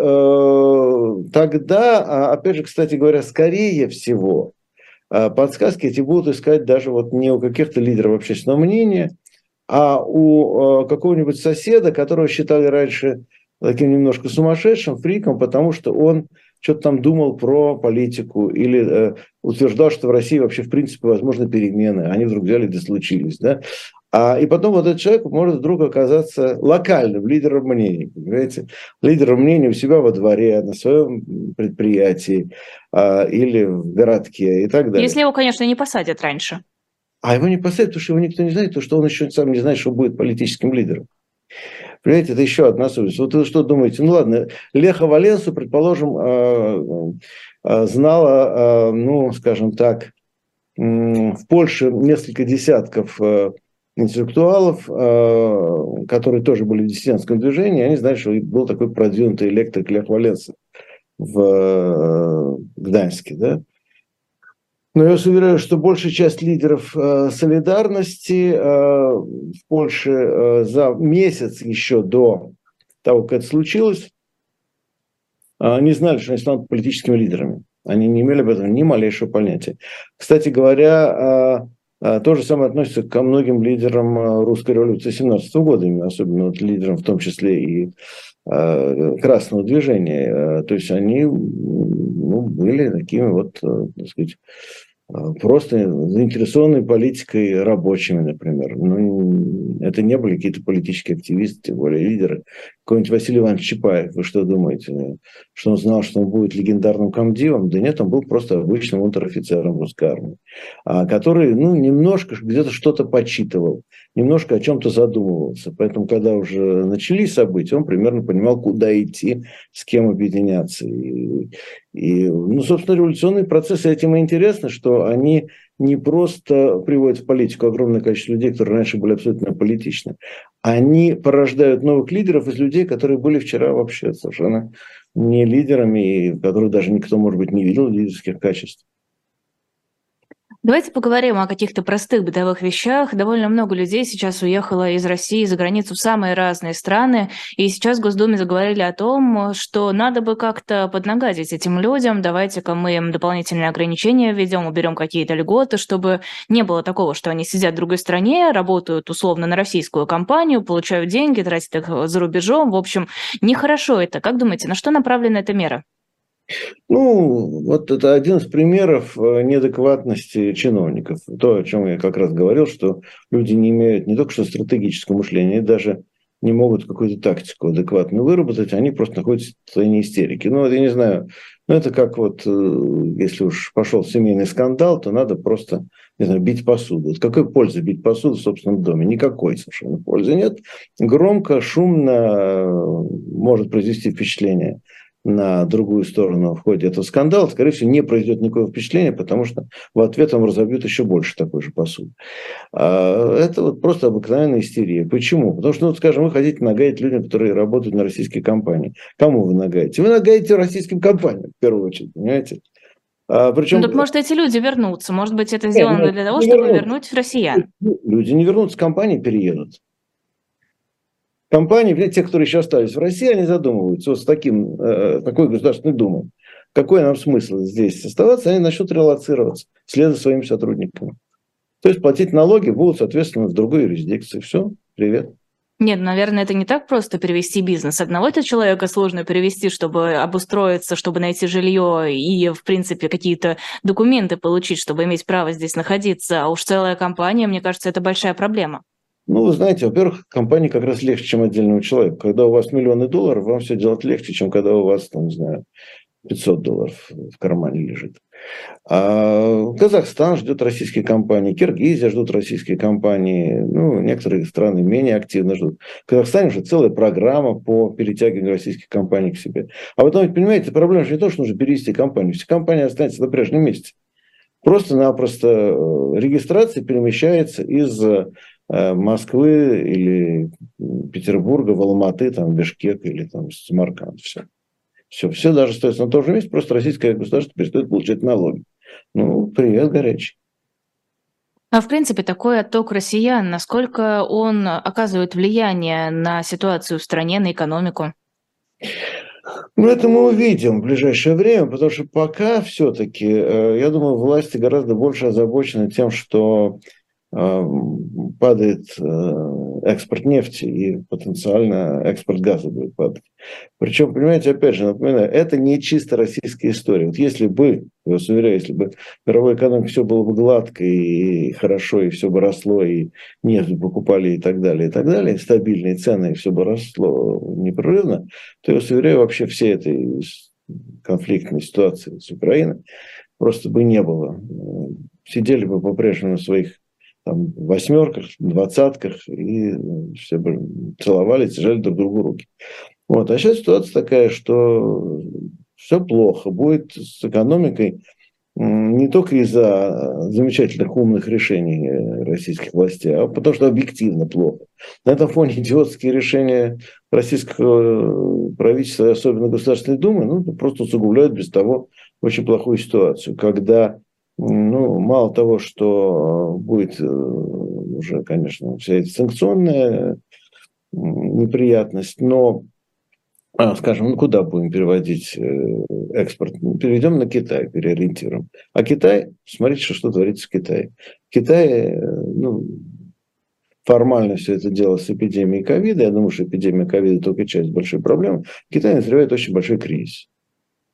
тогда, а, опять же, кстати говоря, скорее всего, подсказки эти будут искать даже вот не у каких-то лидеров общественного мнения, а у а, какого-нибудь соседа, которого считали раньше таким немножко сумасшедшим, фриком, потому что он что-то там думал про политику или э, утверждал, что в России вообще в принципе возможны перемены. Они вдруг взяли и случились. Да? А, и потом вот этот человек может вдруг оказаться локальным лидером мнений, понимаете? Лидером мнений у себя во дворе, на своем предприятии а, или в городке и так далее. Если его, конечно, не посадят раньше. А его не посадят, потому что его никто не знает, потому что он еще сам не знает, что будет политическим лидером. Понимаете, это еще одна особенность. Вот вы что думаете? Ну ладно, Леха Валенсу, предположим, а, а, знала, ну, скажем так, в Польше несколько десятков интеллектуалов, э, которые тоже были в диссидентском движении, они знали, что был такой продвинутый электрик Лех Валенса в э, Гданьске. Да? Но я вас уверяю, что большая часть лидеров э, солидарности в Польше за месяц еще до того, как это случилось, не знали, что они станут политическими лидерами. Они не имели об этом ни малейшего понятия. Кстати говоря, то же самое относится ко многим лидерам а, русской революции 17 года, особенно вот лидерам в том числе и а, красного движения. То есть они ну, были такими вот, так сказать, а, просто заинтересованные политикой рабочими, например. Ну, это не были какие-то политические активисты, тем более лидеры. Какой-нибудь Василий Иванович Чапаев, вы что думаете? Что он знал, что он будет легендарным комдивом? Да нет, он был просто обычным унтер-офицером русской армии, а, который ну, немножко где-то что-то почитывал, немножко о чем-то задумывался. Поэтому, когда уже начались события, он примерно понимал, куда идти, с кем объединяться. И, и ну, собственно, революционные процессы этим и интересны, что они не просто приводят в политику огромное количество людей, которые раньше были абсолютно политичны, они порождают новых лидеров из людей, которые были вчера вообще совершенно не лидерами, и которых даже никто, может быть, не видел лидерских качеств. Давайте поговорим о каких-то простых бытовых вещах. Довольно много людей сейчас уехало из России за границу в самые разные страны. И сейчас в Госдуме заговорили о том, что надо бы как-то поднагадить этим людям. Давайте-ка мы им дополнительные ограничения введем, уберем какие-то льготы, чтобы не было такого, что они сидят в другой стране, работают условно на российскую компанию, получают деньги, тратят их за рубежом. В общем, нехорошо это. Как думаете, на что направлена эта мера? Ну, вот это один из примеров э, неадекватности чиновников. То, о чем я как раз говорил, что люди не имеют не только что стратегического мышления, они даже не могут какую-то тактику адекватную выработать, они просто находятся в состоянии истерики. Ну, я не знаю, ну, это как вот, э, если уж пошел семейный скандал, то надо просто, не знаю, бить посуду. Вот какой пользы бить посуду в собственном доме? Никакой совершенно пользы нет. Громко, шумно э, может произвести впечатление на другую сторону в ходе этого скандала, скорее всего, не произойдет никакого впечатления, потому что в ответ вам разобьют еще больше такой же посуды. А это вот просто обыкновенная истерия. Почему? Потому что, ну, скажем, вы хотите нагадить людям, которые работают на российские компании. Кому вы нагаете? Вы нагаете российским компаниям, в первую очередь, понимаете? А, причем... Ну, так может эти люди вернутся? Может быть, это сделано Нет, для того, чтобы вернуть россиян? Люди не вернутся, компании переедут компании, те, которые еще остались в России, они задумываются вот с таким, э, такой Государственной Думой. Какой нам смысл здесь оставаться? Они начнут релацироваться вслед за своими сотрудниками. То есть платить налоги будут, соответственно, в другой юрисдикции. Все, привет. Нет, наверное, это не так просто перевести бизнес. Одного-то человека сложно перевести, чтобы обустроиться, чтобы найти жилье и, в принципе, какие-то документы получить, чтобы иметь право здесь находиться. А уж целая компания, мне кажется, это большая проблема. Ну, вы знаете, во-первых, компании как раз легче, чем отдельного человека. Когда у вас миллионы долларов, вам все делать легче, чем когда у вас, там, не знаю, 500 долларов в кармане лежит. А Казахстан ждет российские компании, Киргизия ждут российские компании, ну, некоторые страны менее активно ждут. В Казахстане уже целая программа по перетягиванию российских компаний к себе. А потом, понимаете, проблема же не то, что нужно перевести компанию. Все компании останутся на прежнем месте. Просто-напросто э, регистрация перемещается из Э, Москвы или Петербурга в Алматы, там, Бишкек или там Самарканд. Все. Все, все даже остается на том же месте, просто российское государство перестает получать налоги. Ну, привет, горячий. А в принципе, такой отток россиян, насколько он оказывает влияние на ситуацию в стране, на экономику? Ну, это мы увидим в ближайшее время, потому что пока все-таки, э, я думаю, власти гораздо больше озабочены тем, что Э, падает э, экспорт нефти и потенциально экспорт газа будет падать. Причем, понимаете, опять же, напоминаю, это не чисто российская история. Вот если бы, я вас уверяю, если бы в мировой экономике все было бы гладко и хорошо, и все бы росло, и нефть покупали и так далее, и так далее, стабильные цены, и все бы росло непрерывно, то я вас уверяю, вообще все этой конфликтной ситуации с Украиной просто бы не было. Сидели бы по-прежнему на своих там, восьмерках, двадцатках, и все бы целовались, жали друг другу руки. Вот. А сейчас ситуация такая, что все плохо. Будет с экономикой не только из-за замечательных умных решений э, российских властей, а потому что объективно плохо. На этом фоне идиотские решения российского э, правительства, особенно Государственной Думы, ну, просто усугубляют без того очень плохую ситуацию, когда ну, мало того, что будет э, уже, конечно, вся эта санкционная неприятность, но, а, скажем, ну куда будем переводить э, экспорт? Ну, переведем на Китай, переориентируем. А Китай, смотрите, что, что творится в Китае. Э, ну, формально все это дело с эпидемией ковида. Я думаю, что эпидемия ковида только часть большой проблемы. Китай назревает очень большой кризис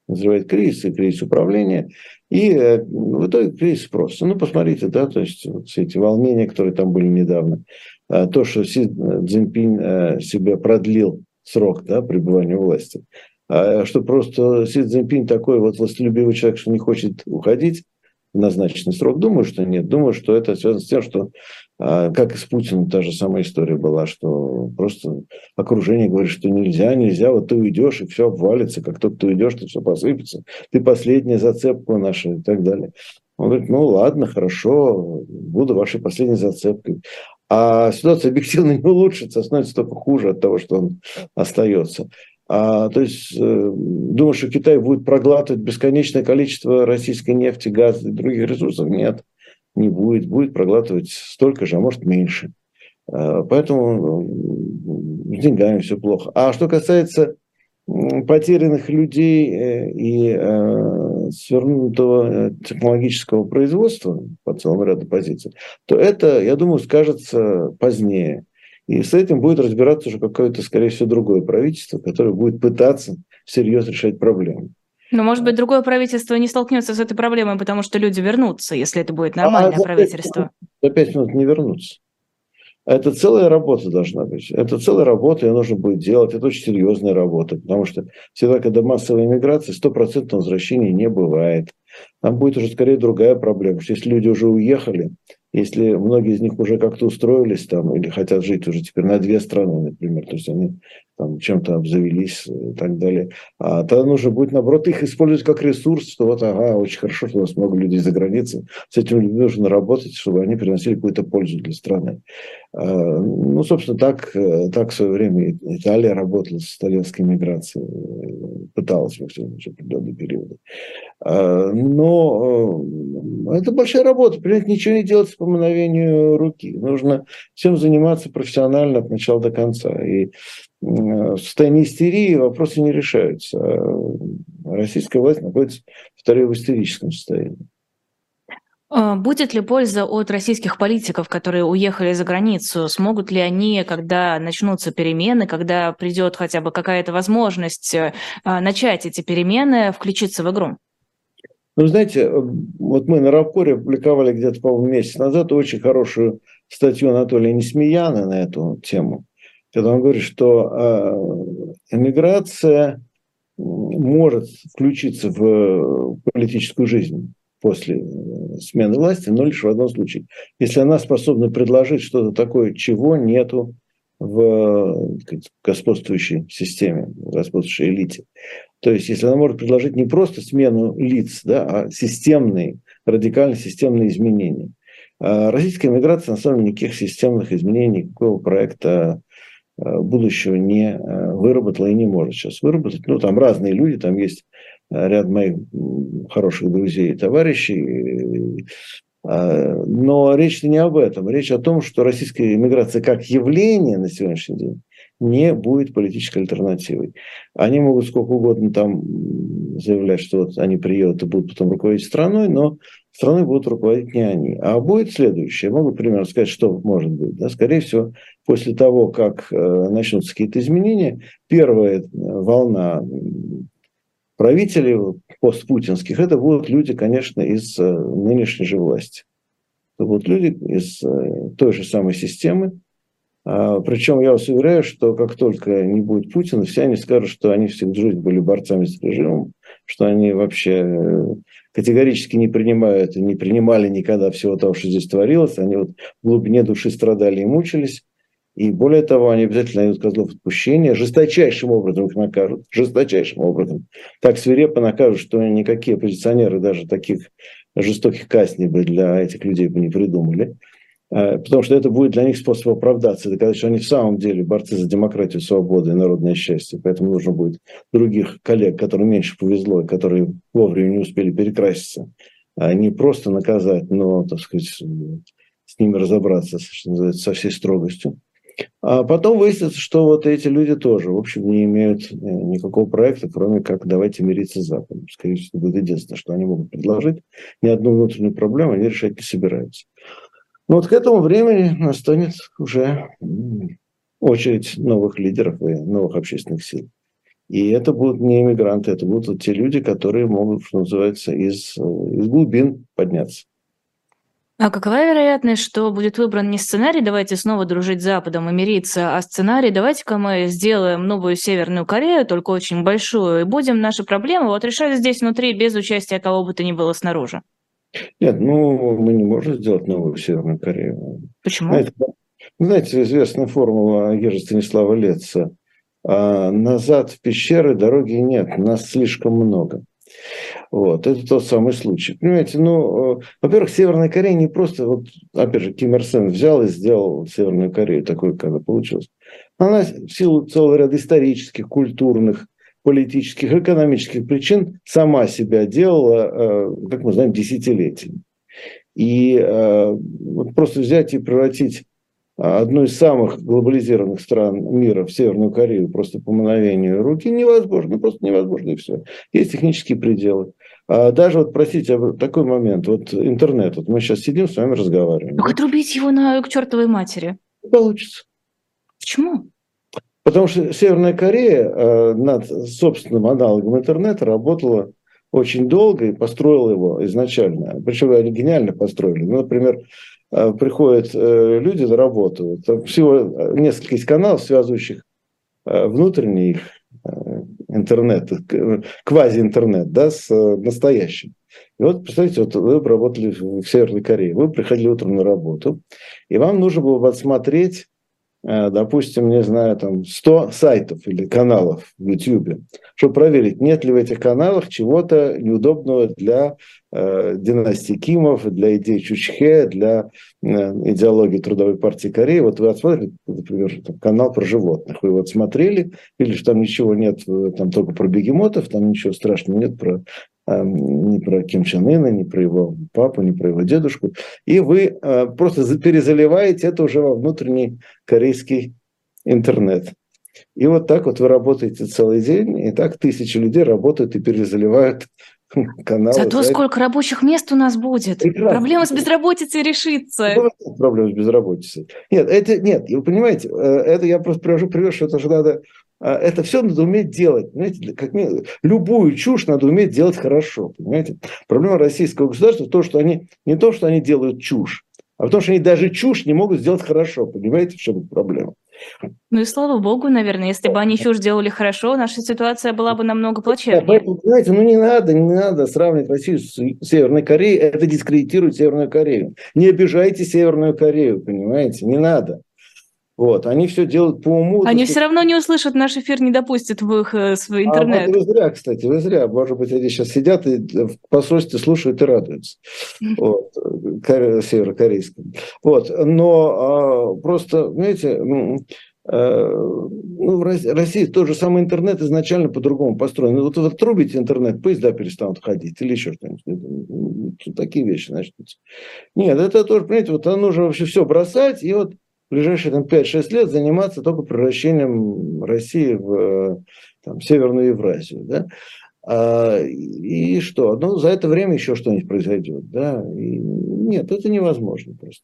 назревает кризис и кризис управления. И э, в итоге кризис спроса. Ну, посмотрите, да, то есть вот все эти волнения, которые там были недавно. А то, что Си Цзиньпинь э, себе продлил срок да, пребывания власти. А что просто Си Цзиньпинь такой вот властолюбивый человек, что не хочет уходить в назначенный срок. Думаю, что нет. Думаю, что это связано с тем, что а, как и с Путиным та же самая история была, что просто окружение говорит, что нельзя, нельзя, вот ты уйдешь, и все обвалится, как только ты уйдешь, то все посыпется, ты последняя зацепка наша и так далее. Он говорит, ну ладно, хорошо, буду вашей последней зацепкой. А ситуация объективно не улучшится, становится только хуже от того, что он остается. А, то есть, э, думаю, что Китай будет проглатывать бесконечное количество российской нефти, газа и других ресурсов? Нет не будет, будет проглатывать столько же, а может меньше. А, поэтому с деньгами все плохо. А что касается потерянных людей э, и э, свернутого э, технологического производства по целому ряду позиций, то это, я думаю, скажется позднее. И с этим будет разбираться уже какое-то, скорее всего, другое правительство, которое будет пытаться всерьез решать проблему. Но, может быть, другое правительство не столкнется с этой проблемой, потому что люди вернутся, если это будет нормальное а, правительство. За пять минут не вернутся. Это целая работа должна быть. Это целая работа, ее нужно будет делать. Это очень серьезная работа, потому что всегда, когда массовая иммиграция, стопроцентного возвращения не бывает. Там будет уже скорее другая проблема, что если люди уже уехали, если многие из них уже как-то устроились там или хотят жить уже теперь на две страны, например, то есть они там чем-то обзавелись и так далее, а тогда нужно будет, наоборот, их использовать как ресурс, что вот, ага, очень хорошо, что у нас много людей за границей, с этими людьми нужно работать, чтобы они приносили какую-то пользу для страны. А, ну, собственно, так, так в свое время Италия работала с итальянской миграцией, пыталась во всем определенные периоды. А, но э, это большая работа, понимаете, ничего не делать по мгновению руки. Нужно всем заниматься профессионально от начала до конца. И в состоянии истерии вопросы не решаются. Российская власть находится, повторяю, в истерическом состоянии. А, будет ли польза от российских политиков, которые уехали за границу? Смогут ли они, когда начнутся перемены, когда придет хотя бы какая-то возможность э, а, начать эти перемены, включиться в игру? Ну, знаете, вот мы на Рабкоре опубликовали где-то, по-моему, месяц назад очень хорошую статью Анатолия Несмеяна на эту тему, когда он говорит, что э, эмиграция может включиться в политическую жизнь после э, смены власти, но лишь в одном случае. Если она способна предложить что-то такое, чего нету в сказать, господствующей системе, в господствующей элите. То есть, если она может предложить не просто смену лиц, да, а системные, радикально системные изменения. А российская миграция, на самом деле, никаких системных изменений, никакого проекта а, будущего не а, выработала и не может сейчас выработать. Ну, там разные люди, там есть ряд моих хороших друзей и товарищей, но речь не об этом. Речь о том, что российская иммиграция как явление на сегодняшний день не будет политической альтернативой. Они могут сколько угодно там заявлять, что вот они приедут и будут потом руководить страной, но страной будут руководить не они. А будет следующее. Могу примерно сказать, что может быть. Да? Скорее всего, после того, как э, начнутся какие-то изменения, первая волна правителей постпутинских, это будут люди, конечно, из э, нынешней же власти. Это будут люди из э, той же самой системы, а, Причем я вас уверяю, что как только не будет Путина, все они скажут, что они всю жизнь были борцами с режимом, что они вообще э, категорически не принимают и не принимали никогда всего того, что здесь творилось. Они вот в глубине души страдали и мучились. И более того, они обязательно найдут козлов отпущения, жесточайшим образом их накажут, жесточайшим образом. Так свирепо накажут, что никакие оппозиционеры даже таких жестоких казней бы для этих людей бы не придумали. Э, потому что это будет для них способ оправдаться, доказать, что они в самом деле борцы за демократию, свободу и народное счастье. Поэтому нужно будет других коллег, которым меньше повезло, которые вовремя не успели перекраситься, а не просто наказать, но, так сказать, с ними разобраться, со всей строгостью. А потом выяснится, что вот эти люди тоже, в общем, не имеют э, никакого проекта, кроме как давайте мириться с Западом. Скорее всего, это будет единственное, что они могут предложить. Ни одну внутреннюю проблему они решать не собираются. Но вот к этому времени настанет уже очередь новых лидеров и новых общественных сил. И это будут не иммигранты, это будут вот те люди, которые могут, что называется, из, из глубин подняться. А какова вероятность, что будет выбран не сценарий «давайте снова дружить с Западом и мириться», а сценарий «давайте-ка мы сделаем новую Северную Корею, только очень большую, и будем наши проблемы вот решать здесь внутри без участия кого бы то ни было снаружи»? Нет, ну, мы не можем сделать новую Северную Корею. Почему? Знаете, знаете известная формула Ежи Станислава Летца. А назад в пещеры дороги нет, нас слишком много. Вот, это тот самый случай. Понимаете, ну, э, во-первых, Северная Корея не просто, вот, опять же, Ким Ир Сен взял и сделал Северную Корею такой, как она получилась. Она в силу целого ряда исторических, культурных, политических, экономических причин сама себя делала, э, как мы знаем, десятилетиями. И э, вот просто взять и превратить одну из самых глобализированных стран мира в Северную Корею просто по мгновению руки невозможно, ну, просто невозможно и все. Есть технические пределы. А даже вот, простите, такой момент, вот интернет, вот мы сейчас сидим с вами разговариваем. Так отрубить его на к чертовой матери. Получится. Почему? Потому что Северная Корея э, над собственным аналогом интернета работала очень долго и построил его изначально. Причем они гениально построили. Ну, например, э, приходят э, люди на работу, там всего несколько есть каналов, связывающих внутренний их интернет, квази-интернет, да, с настоящим. И вот, представьте, вот вы работали в Северной Корее, вы приходили утром на работу, и вам нужно было посмотреть Э, допустим, не знаю, там 100 сайтов или каналов в YouTube, чтобы проверить, нет ли в этих каналах чего-то неудобного для э, династии Кимов, для идей Чучхе, для э, идеологии Трудовой партии Кореи. Вот вы отсмотрели, например, там, канал про животных, вы вот смотрели, или что там ничего нет, э, там только про бегемотов, там ничего страшного нет про ни про Ким Чен Ына, ни про его папу, ни про его дедушку. И вы э, просто перезаливаете это уже во внутренний корейский интернет. И вот так вот вы работаете целый день, и так тысячи людей работают и перезаливают каналы. Зато да? сколько рабочих мест у нас будет. Прекрасно. Проблема с безработицей решится. Проблема с безработицей. Нет, это нет, вы понимаете, э, это я просто привожу пример, что это же надо это все надо уметь делать. Понимаете? Как, любую чушь надо уметь делать хорошо. Понимаете? Проблема российского государства в том, что они не то, что они делают чушь, а в том, что они даже чушь не могут сделать хорошо. Понимаете, в чем проблема? Ну и слава богу, наверное, если бы они чушь делали хорошо, наша ситуация была бы намного плачевнее. Да, поэтому, знаете, ну не надо, не надо сравнивать Россию с Северной Кореей, это дискредитирует Северную Корею. Не обижайте Северную Корею, понимаете, не надо. Вот, они все делают по уму. Они все равно не услышат, наш эфир не допустит в их э, свой а, интернет. А, вы зря, кстати, вы зря. Может быть, они сейчас сидят и в посольстве слушают и радуются. Вот, северокорейском. Вот, но а, просто, знаете, ну, э, ну, в России тот же самый интернет изначально по-другому построен. Ну, вот вы отрубите интернет, поезда перестанут ходить или еще что-нибудь. Такие вещи начнутся. Нет, это тоже, понимаете, вот нужно вообще все бросать и вот в ближайшие там, 5-6 лет заниматься только превращением России в э, там, Северную Евразию. Да? А, и что? Ну, за это время еще что-нибудь произойдет. Да? И нет, это невозможно просто.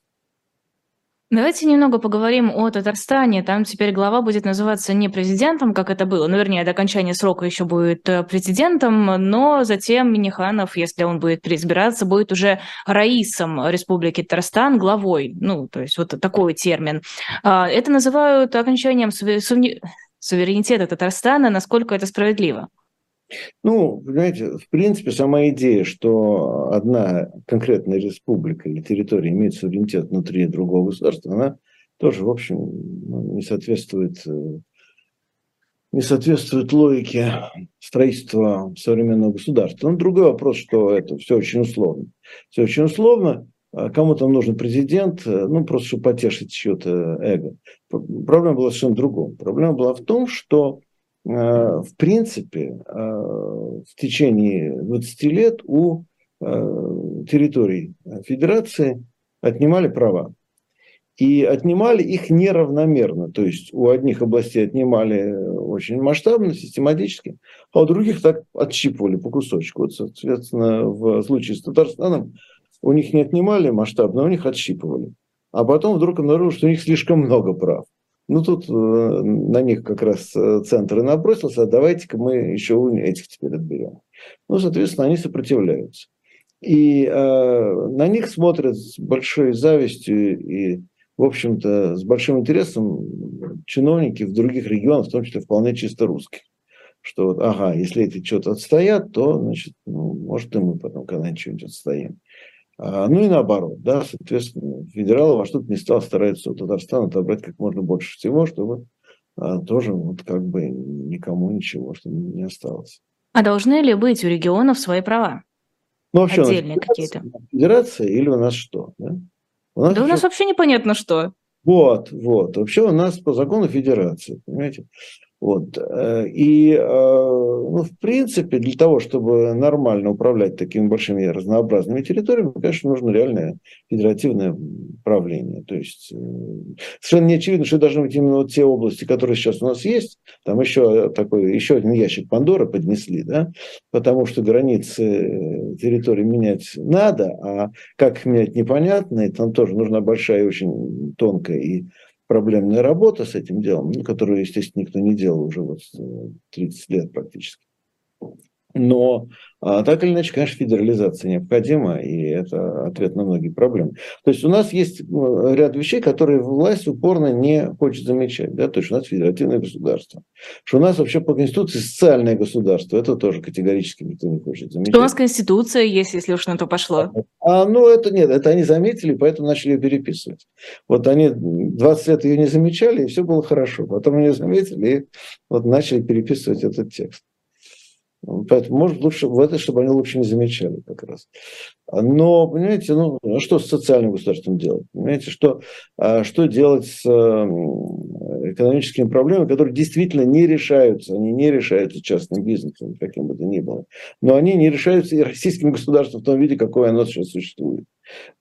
Давайте немного поговорим о Татарстане. Там теперь глава будет называться не президентом, как это было. Ну, вернее, до окончания срока еще будет э, президентом, но затем Миниханов, если он будет переизбираться, будет уже раисом Республики Татарстан, главой. Ну, то есть вот такой термин. А, это называют окончанием суверенитета Татарстана. Насколько это справедливо? Ну, понимаете, в принципе, сама идея, что одна конкретная республика или территория имеет суверенитет внутри другого государства, она тоже, в общем, ну, не соответствует э, не соответствует логике строительства современного государства. Но другой вопрос, что это все очень условно. Все очень условно. А кому-то нужен президент, э, ну, просто чтобы потешить чье-то эго. Проблема была совершенно другом. Проблема была в том, что в принципе, э, в течение 20 лет у э, территорий Федерации отнимали права. И отнимали их неравномерно. То есть у одних областей отнимали очень масштабно, систематически, а у других так отщипывали по кусочку. Вот, соответственно, в случае с Татарстаном у них не отнимали масштабно, а у них отщипывали. А потом вдруг обнаружили, что у них слишком много прав. Ну, тут э, на них как раз э, центр и набросился, а давайте-ка мы еще этих теперь отберем. Ну, соответственно, они сопротивляются. И э, на них смотрят с большой завистью и, в общем-то, с большим интересом чиновники в других регионах, в том числе вполне чисто русских. Что вот, ага, если эти что-то отстоят, то, значит, ну, может, и мы потом когда-нибудь что-нибудь отстоим. А, ну и наоборот, да, соответственно, федералы во что-то не стал стараются у Татарстана отобрать как можно больше всего, чтобы а, тоже вот как бы никому ничего, чтобы не осталось. А должны ли быть у регионов свои права? Ну, вообще Отдельные какие-то. Федерация или у нас что? Да, у нас, да вообще... у нас вообще непонятно что. Вот, вот. Вообще у нас по закону федерации, понимаете? Вот. Э, и, э, ну, в принципе, для того, чтобы нормально управлять такими большими разнообразными территориями, конечно, нужно реальное федеративное правление. То есть э, совершенно не очевидно, что должны быть именно вот те области, которые сейчас у нас есть. Там еще такой, еще один ящик Пандоры поднесли, да, потому что границы территории менять надо, а как их менять непонятно, и там тоже нужна большая очень тонкая и проблемная работа с этим делом, ну, которую, естественно, никто не делал уже вот 30 э, лет практически. Но а так или иначе, конечно, федерализация необходима, и это ответ на многие проблемы. То есть у нас есть ну, ряд вещей, которые власть упорно не хочет замечать. Да? То есть у нас федеративное государство. Что у нас вообще по Конституции социальное государство. Это тоже категорически никто не хочет замечать. Что у нас Конституция есть, если уж на то пошло. А, ну, это нет, это они заметили, поэтому начали ее переписывать. Вот они 20 лет ее не замечали, и все было хорошо. Потом ее заметили, и вот начали переписывать этот текст. Поэтому, может, лучше в это, чтобы они лучше не замечали как раз. Но, понимаете, ну, а что с социальным государством делать? Понимаете, что, а что делать с экономическими проблемами, которые действительно не решаются, они не решаются частным бизнесом, каким бы то ни было. Но они не решаются и российским государством в том виде, какое оно сейчас существует.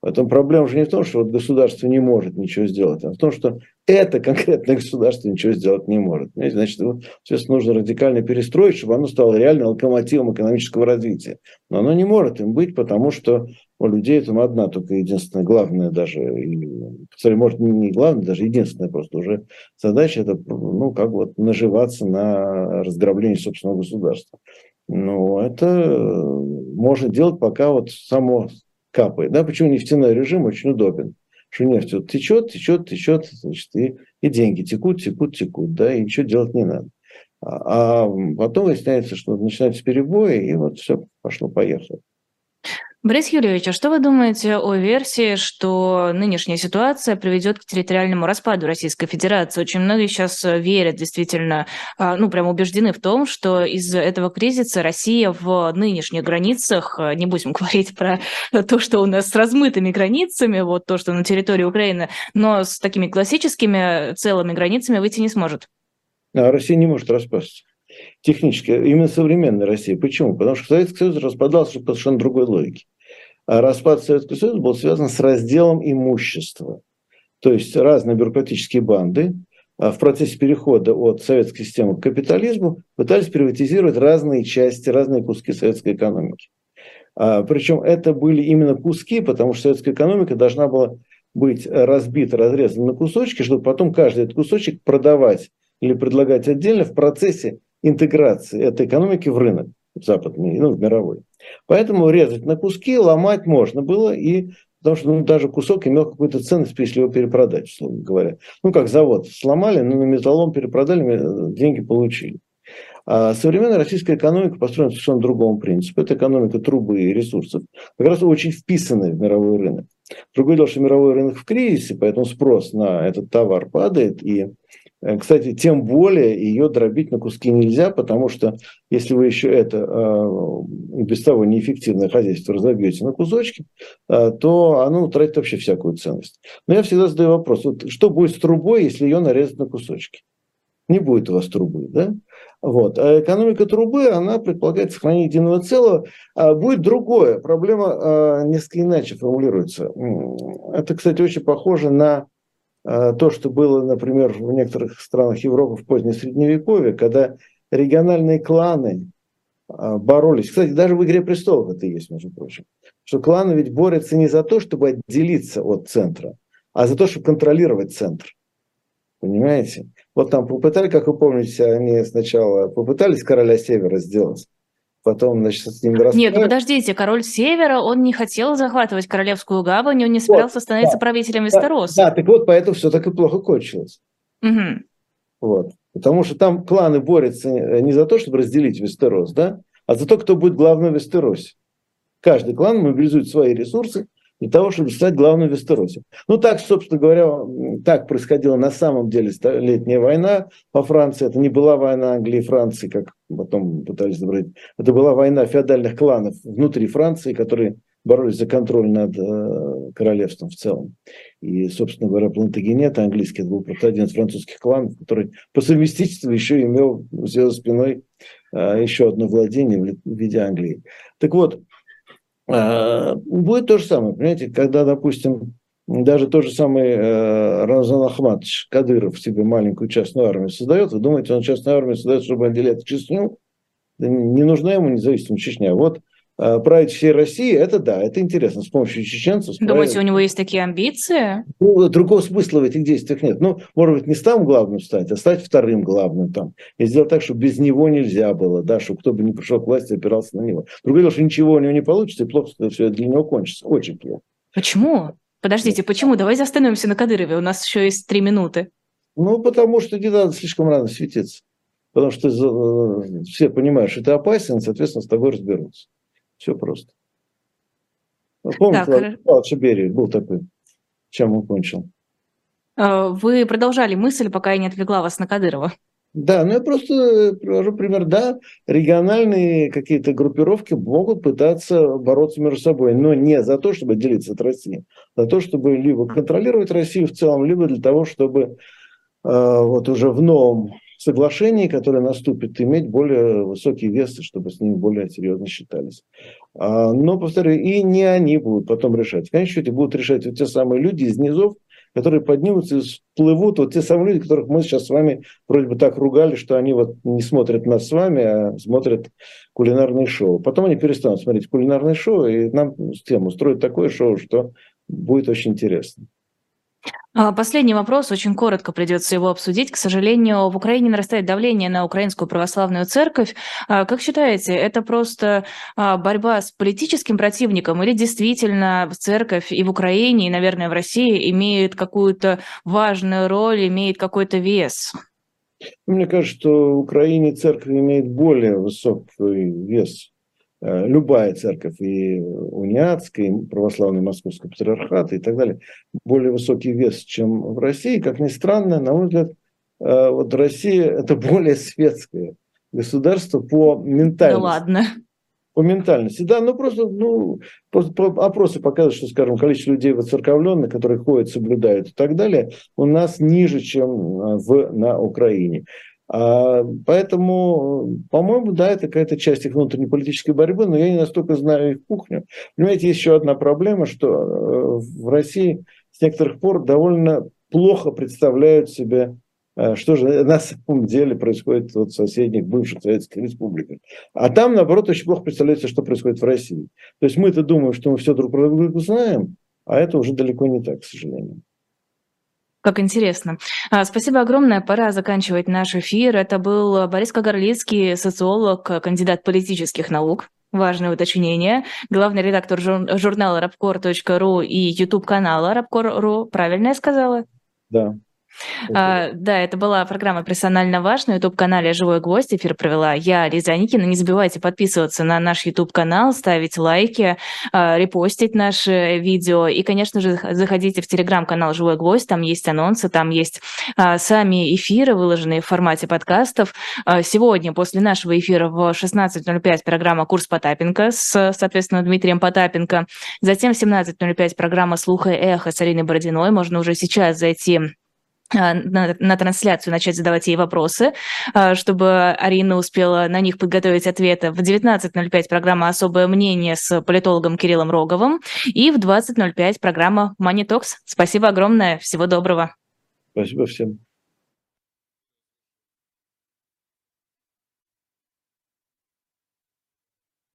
Поэтому проблема же не в том, что вот государство не может ничего сделать, а в том, что это конкретное государство ничего сделать не может. Значит, его, соответственно, нужно радикально перестроить, чтобы оно стало реально локомотивом экономического развития. Но оно не может им быть, потому что у людей там одна только единственная, главная даже, и, может не главная, даже единственная просто уже задача, это ну, как вот наживаться на разграблении собственного государства. Ну, это можно делать, пока вот само капает. Да? Почему нефтяной режим очень удобен? Что нефть вот течет, течет, течет, значит, и, и деньги текут, текут, текут, да, и ничего делать не надо. А, а потом выясняется, что начинаются перебои, и вот все, пошло-поехало. Борис Юрьевич, а что вы думаете о версии, что нынешняя ситуация приведет к территориальному распаду Российской Федерации? Очень многие сейчас верят, действительно, а, ну, прям убеждены в том, что из-за этого кризиса Россия в нынешних границах, а, не будем говорить про то, что у нас с размытыми границами, вот то, что на территории Украины, но с такими классическими целыми границами выйти не сможет. А Россия не может распасться технически, именно современная Россия. Почему? Потому что Советский Союз распадался по совершенно другой логике. А распад Советского Союза был связан с разделом имущества. То есть разные бюрократические банды а, в процессе перехода от советской системы к капитализму пытались приватизировать разные части, разные куски советской экономики. А, причем это были именно куски, потому что советская экономика должна была быть разбита, разрезана на кусочки, чтобы потом каждый этот кусочек продавать или предлагать отдельно в процессе интеграции этой экономики в рынок западный, ну, в мировой. Поэтому резать на куски, ломать можно было, и потому что ну, даже кусок имел какую-то ценность, если его перепродать, условно говоря. Ну, как завод сломали, но на металлом перепродали, деньги получили. А современная российская экономика построена по совершенно другому принципу. Это экономика трубы и ресурсов, как раз очень вписанная в мировой рынок. Другое дело, что мировой рынок в кризисе, поэтому спрос на этот товар падает, и Э, кстати, тем более ее дробить на куски нельзя, потому что если вы еще это э, без того неэффективное хозяйство разобьете на кусочки, э, то оно тратит вообще всякую ценность. Но я всегда задаю вопрос, вот что будет с трубой, если ее нарезать на кусочки? Не будет у вас трубы, да? Вот. А экономика трубы, она предполагает сохранение единого целого. А будет другое. Проблема несколько иначе формулируется. Это, кстати, очень похоже на а, то, что было, например, в некоторых странах Европы в позднее Средневековье, когда региональные кланы а, боролись. Кстати, даже в «Игре престолов» это есть, между прочим. Что кланы ведь борются не за то, чтобы отделиться от центра, а за то, чтобы контролировать центр. Понимаете? Вот там попытались, как вы помните, они сначала попытались короля Севера сделать, потом, значит, с ним расправились. Нет, ну подождите, король Севера, он не хотел захватывать Королевскую гавань, он не собирался вот, становиться да, правителем Вестероса. Да, да, так вот, поэтому все так и плохо кончилось. Угу. Вот. Потому что там кланы борются не за то, чтобы разделить Вестерос, да, а за то, кто будет главным в Вестеросе. Каждый клан мобилизует свои ресурсы для того, чтобы стать главным в. Ну, так, собственно говоря, так происходила на самом деле летняя война по Франции. Это не была война Англии и Франции, как потом пытались забрать. Это была война феодальных кланов внутри Франции, которые боролись за контроль над э, королевством в целом. И, собственно говоря, Плантагенет английский, это был просто один из французских кланов, который по совместительству еще имел за спиной э, еще одно владение в виде Англии. Так вот, будет то же самое, понимаете, когда, допустим, даже тот же самый э, Рамзан Ахматович Кадыров себе маленькую частную армию создает, вы думаете, он частную армию создает, чтобы отделять Чечню? Не нужна ему независимая Чечня. Вот править всей Россией, это да, это интересно, с помощью чеченцев. Думаете, у него есть такие амбиции? Ну, другого смысла в этих действиях нет. Ну, может быть, не стать главным стать, а стать вторым главным там. И сделать так, чтобы без него нельзя было, да, чтобы кто бы не пришел к власти, опирался на него. Другое дело, что ничего у него не получится, и плохо что все для него кончится. Очень плохо. Почему? Подождите, почему? Давайте остановимся на Кадырове, у нас еще есть три минуты. Ну, потому что не надо слишком рано светиться. Потому что э, все понимают, что ты опасен, соответственно, с тобой разберутся. Все просто. Помните, Павлович Берия был такой, чем он кончил? Э, вы продолжали мысль, пока я не отвлекла вас на Кадырова. Да, ну я просто привожу пример. Да, региональные какие-то группировки могут пытаться бороться между собой, но не за то, чтобы делиться от России, а за то, чтобы либо контролировать Россию в целом, либо для того, чтобы э, вот уже в новом соглашении, которое наступит, иметь более высокие весы, чтобы с ними более серьезно считались. А, но, повторю, и не они будут потом решать. В конечном счете будут решать вот те самые люди из низов, которые поднимутся и всплывут, вот те самые люди, которых мы сейчас с вами вроде бы так ругали, что они вот не смотрят нас с вами, а смотрят кулинарные шоу. Потом они перестанут смотреть кулинарные шоу, и нам с тем устроят такое шоу, что будет очень интересно. А, последний вопрос, очень коротко придется его обсудить. К сожалению, в Украине нарастает давление на Украинскую православную церковь. А, как считаете, это просто а, борьба с политическим противником или действительно церковь и в Украине, и, наверное, в России имеет какую-то важную роль, имеет какой-то вес? Мне кажется, что в Украине церковь имеет более высокий вес любая церковь, и униатская, и православный московский патриархат и так далее, более высокий вес, чем в России. Как ни странно, на мой взгляд, э, вот Россия – это более светское государство по ментальности. Да ладно. По ментальности, да, ну просто, ну, просто опросы показывают, что, скажем, количество людей воцерковленных, которые ходят, соблюдают и так далее, у нас ниже, чем э, в, на Украине. А, поэтому, по-моему, да, это какая-то часть их внутренней политической борьбы, но я не настолько знаю их кухню. Понимаете, есть еще одна проблема, что э, в России с некоторых пор довольно плохо представляют себе, э, что же на самом деле происходит вот в соседних бывших советских республиках. А там, наоборот, очень плохо представляется, что происходит в России. То есть мы-то думаем, что мы все друг про друга знаем, а это уже далеко не так, к сожалению. Как интересно. А, спасибо огромное. Пора заканчивать наш эфир. Это был Борис Кагарлицкий, социолог, кандидат политических наук. Важное уточнение. Главный редактор журнала rapcore.ru и YouTube-канала rapcore.ru. Правильно я сказала? Да. А, да, это была программа «Персонально ваш» на YouTube-канале «Живой гвоздь». Эфир провела я, Лиза Аникина. Не забывайте подписываться на наш YouTube-канал, ставить лайки, а, репостить наши видео. И, конечно же, заходите в телеграм-канал «Живой гвоздь». Там есть анонсы, там есть а, сами эфиры, выложенные в формате подкастов. А, сегодня, после нашего эфира в 16.05 программа «Курс Потапенко» с, соответственно, Дмитрием Потапенко. Затем в 17.05 программа «Слуха и эхо» с Ариной Бородиной. Можно уже сейчас зайти на, на трансляцию начать задавать ей вопросы, а, чтобы Арина успела на них подготовить ответы. В 19.05 программа «Особое мнение» с политологом Кириллом Роговым и в 20.05 программа «Money Talks». Спасибо огромное, всего доброго. Спасибо всем.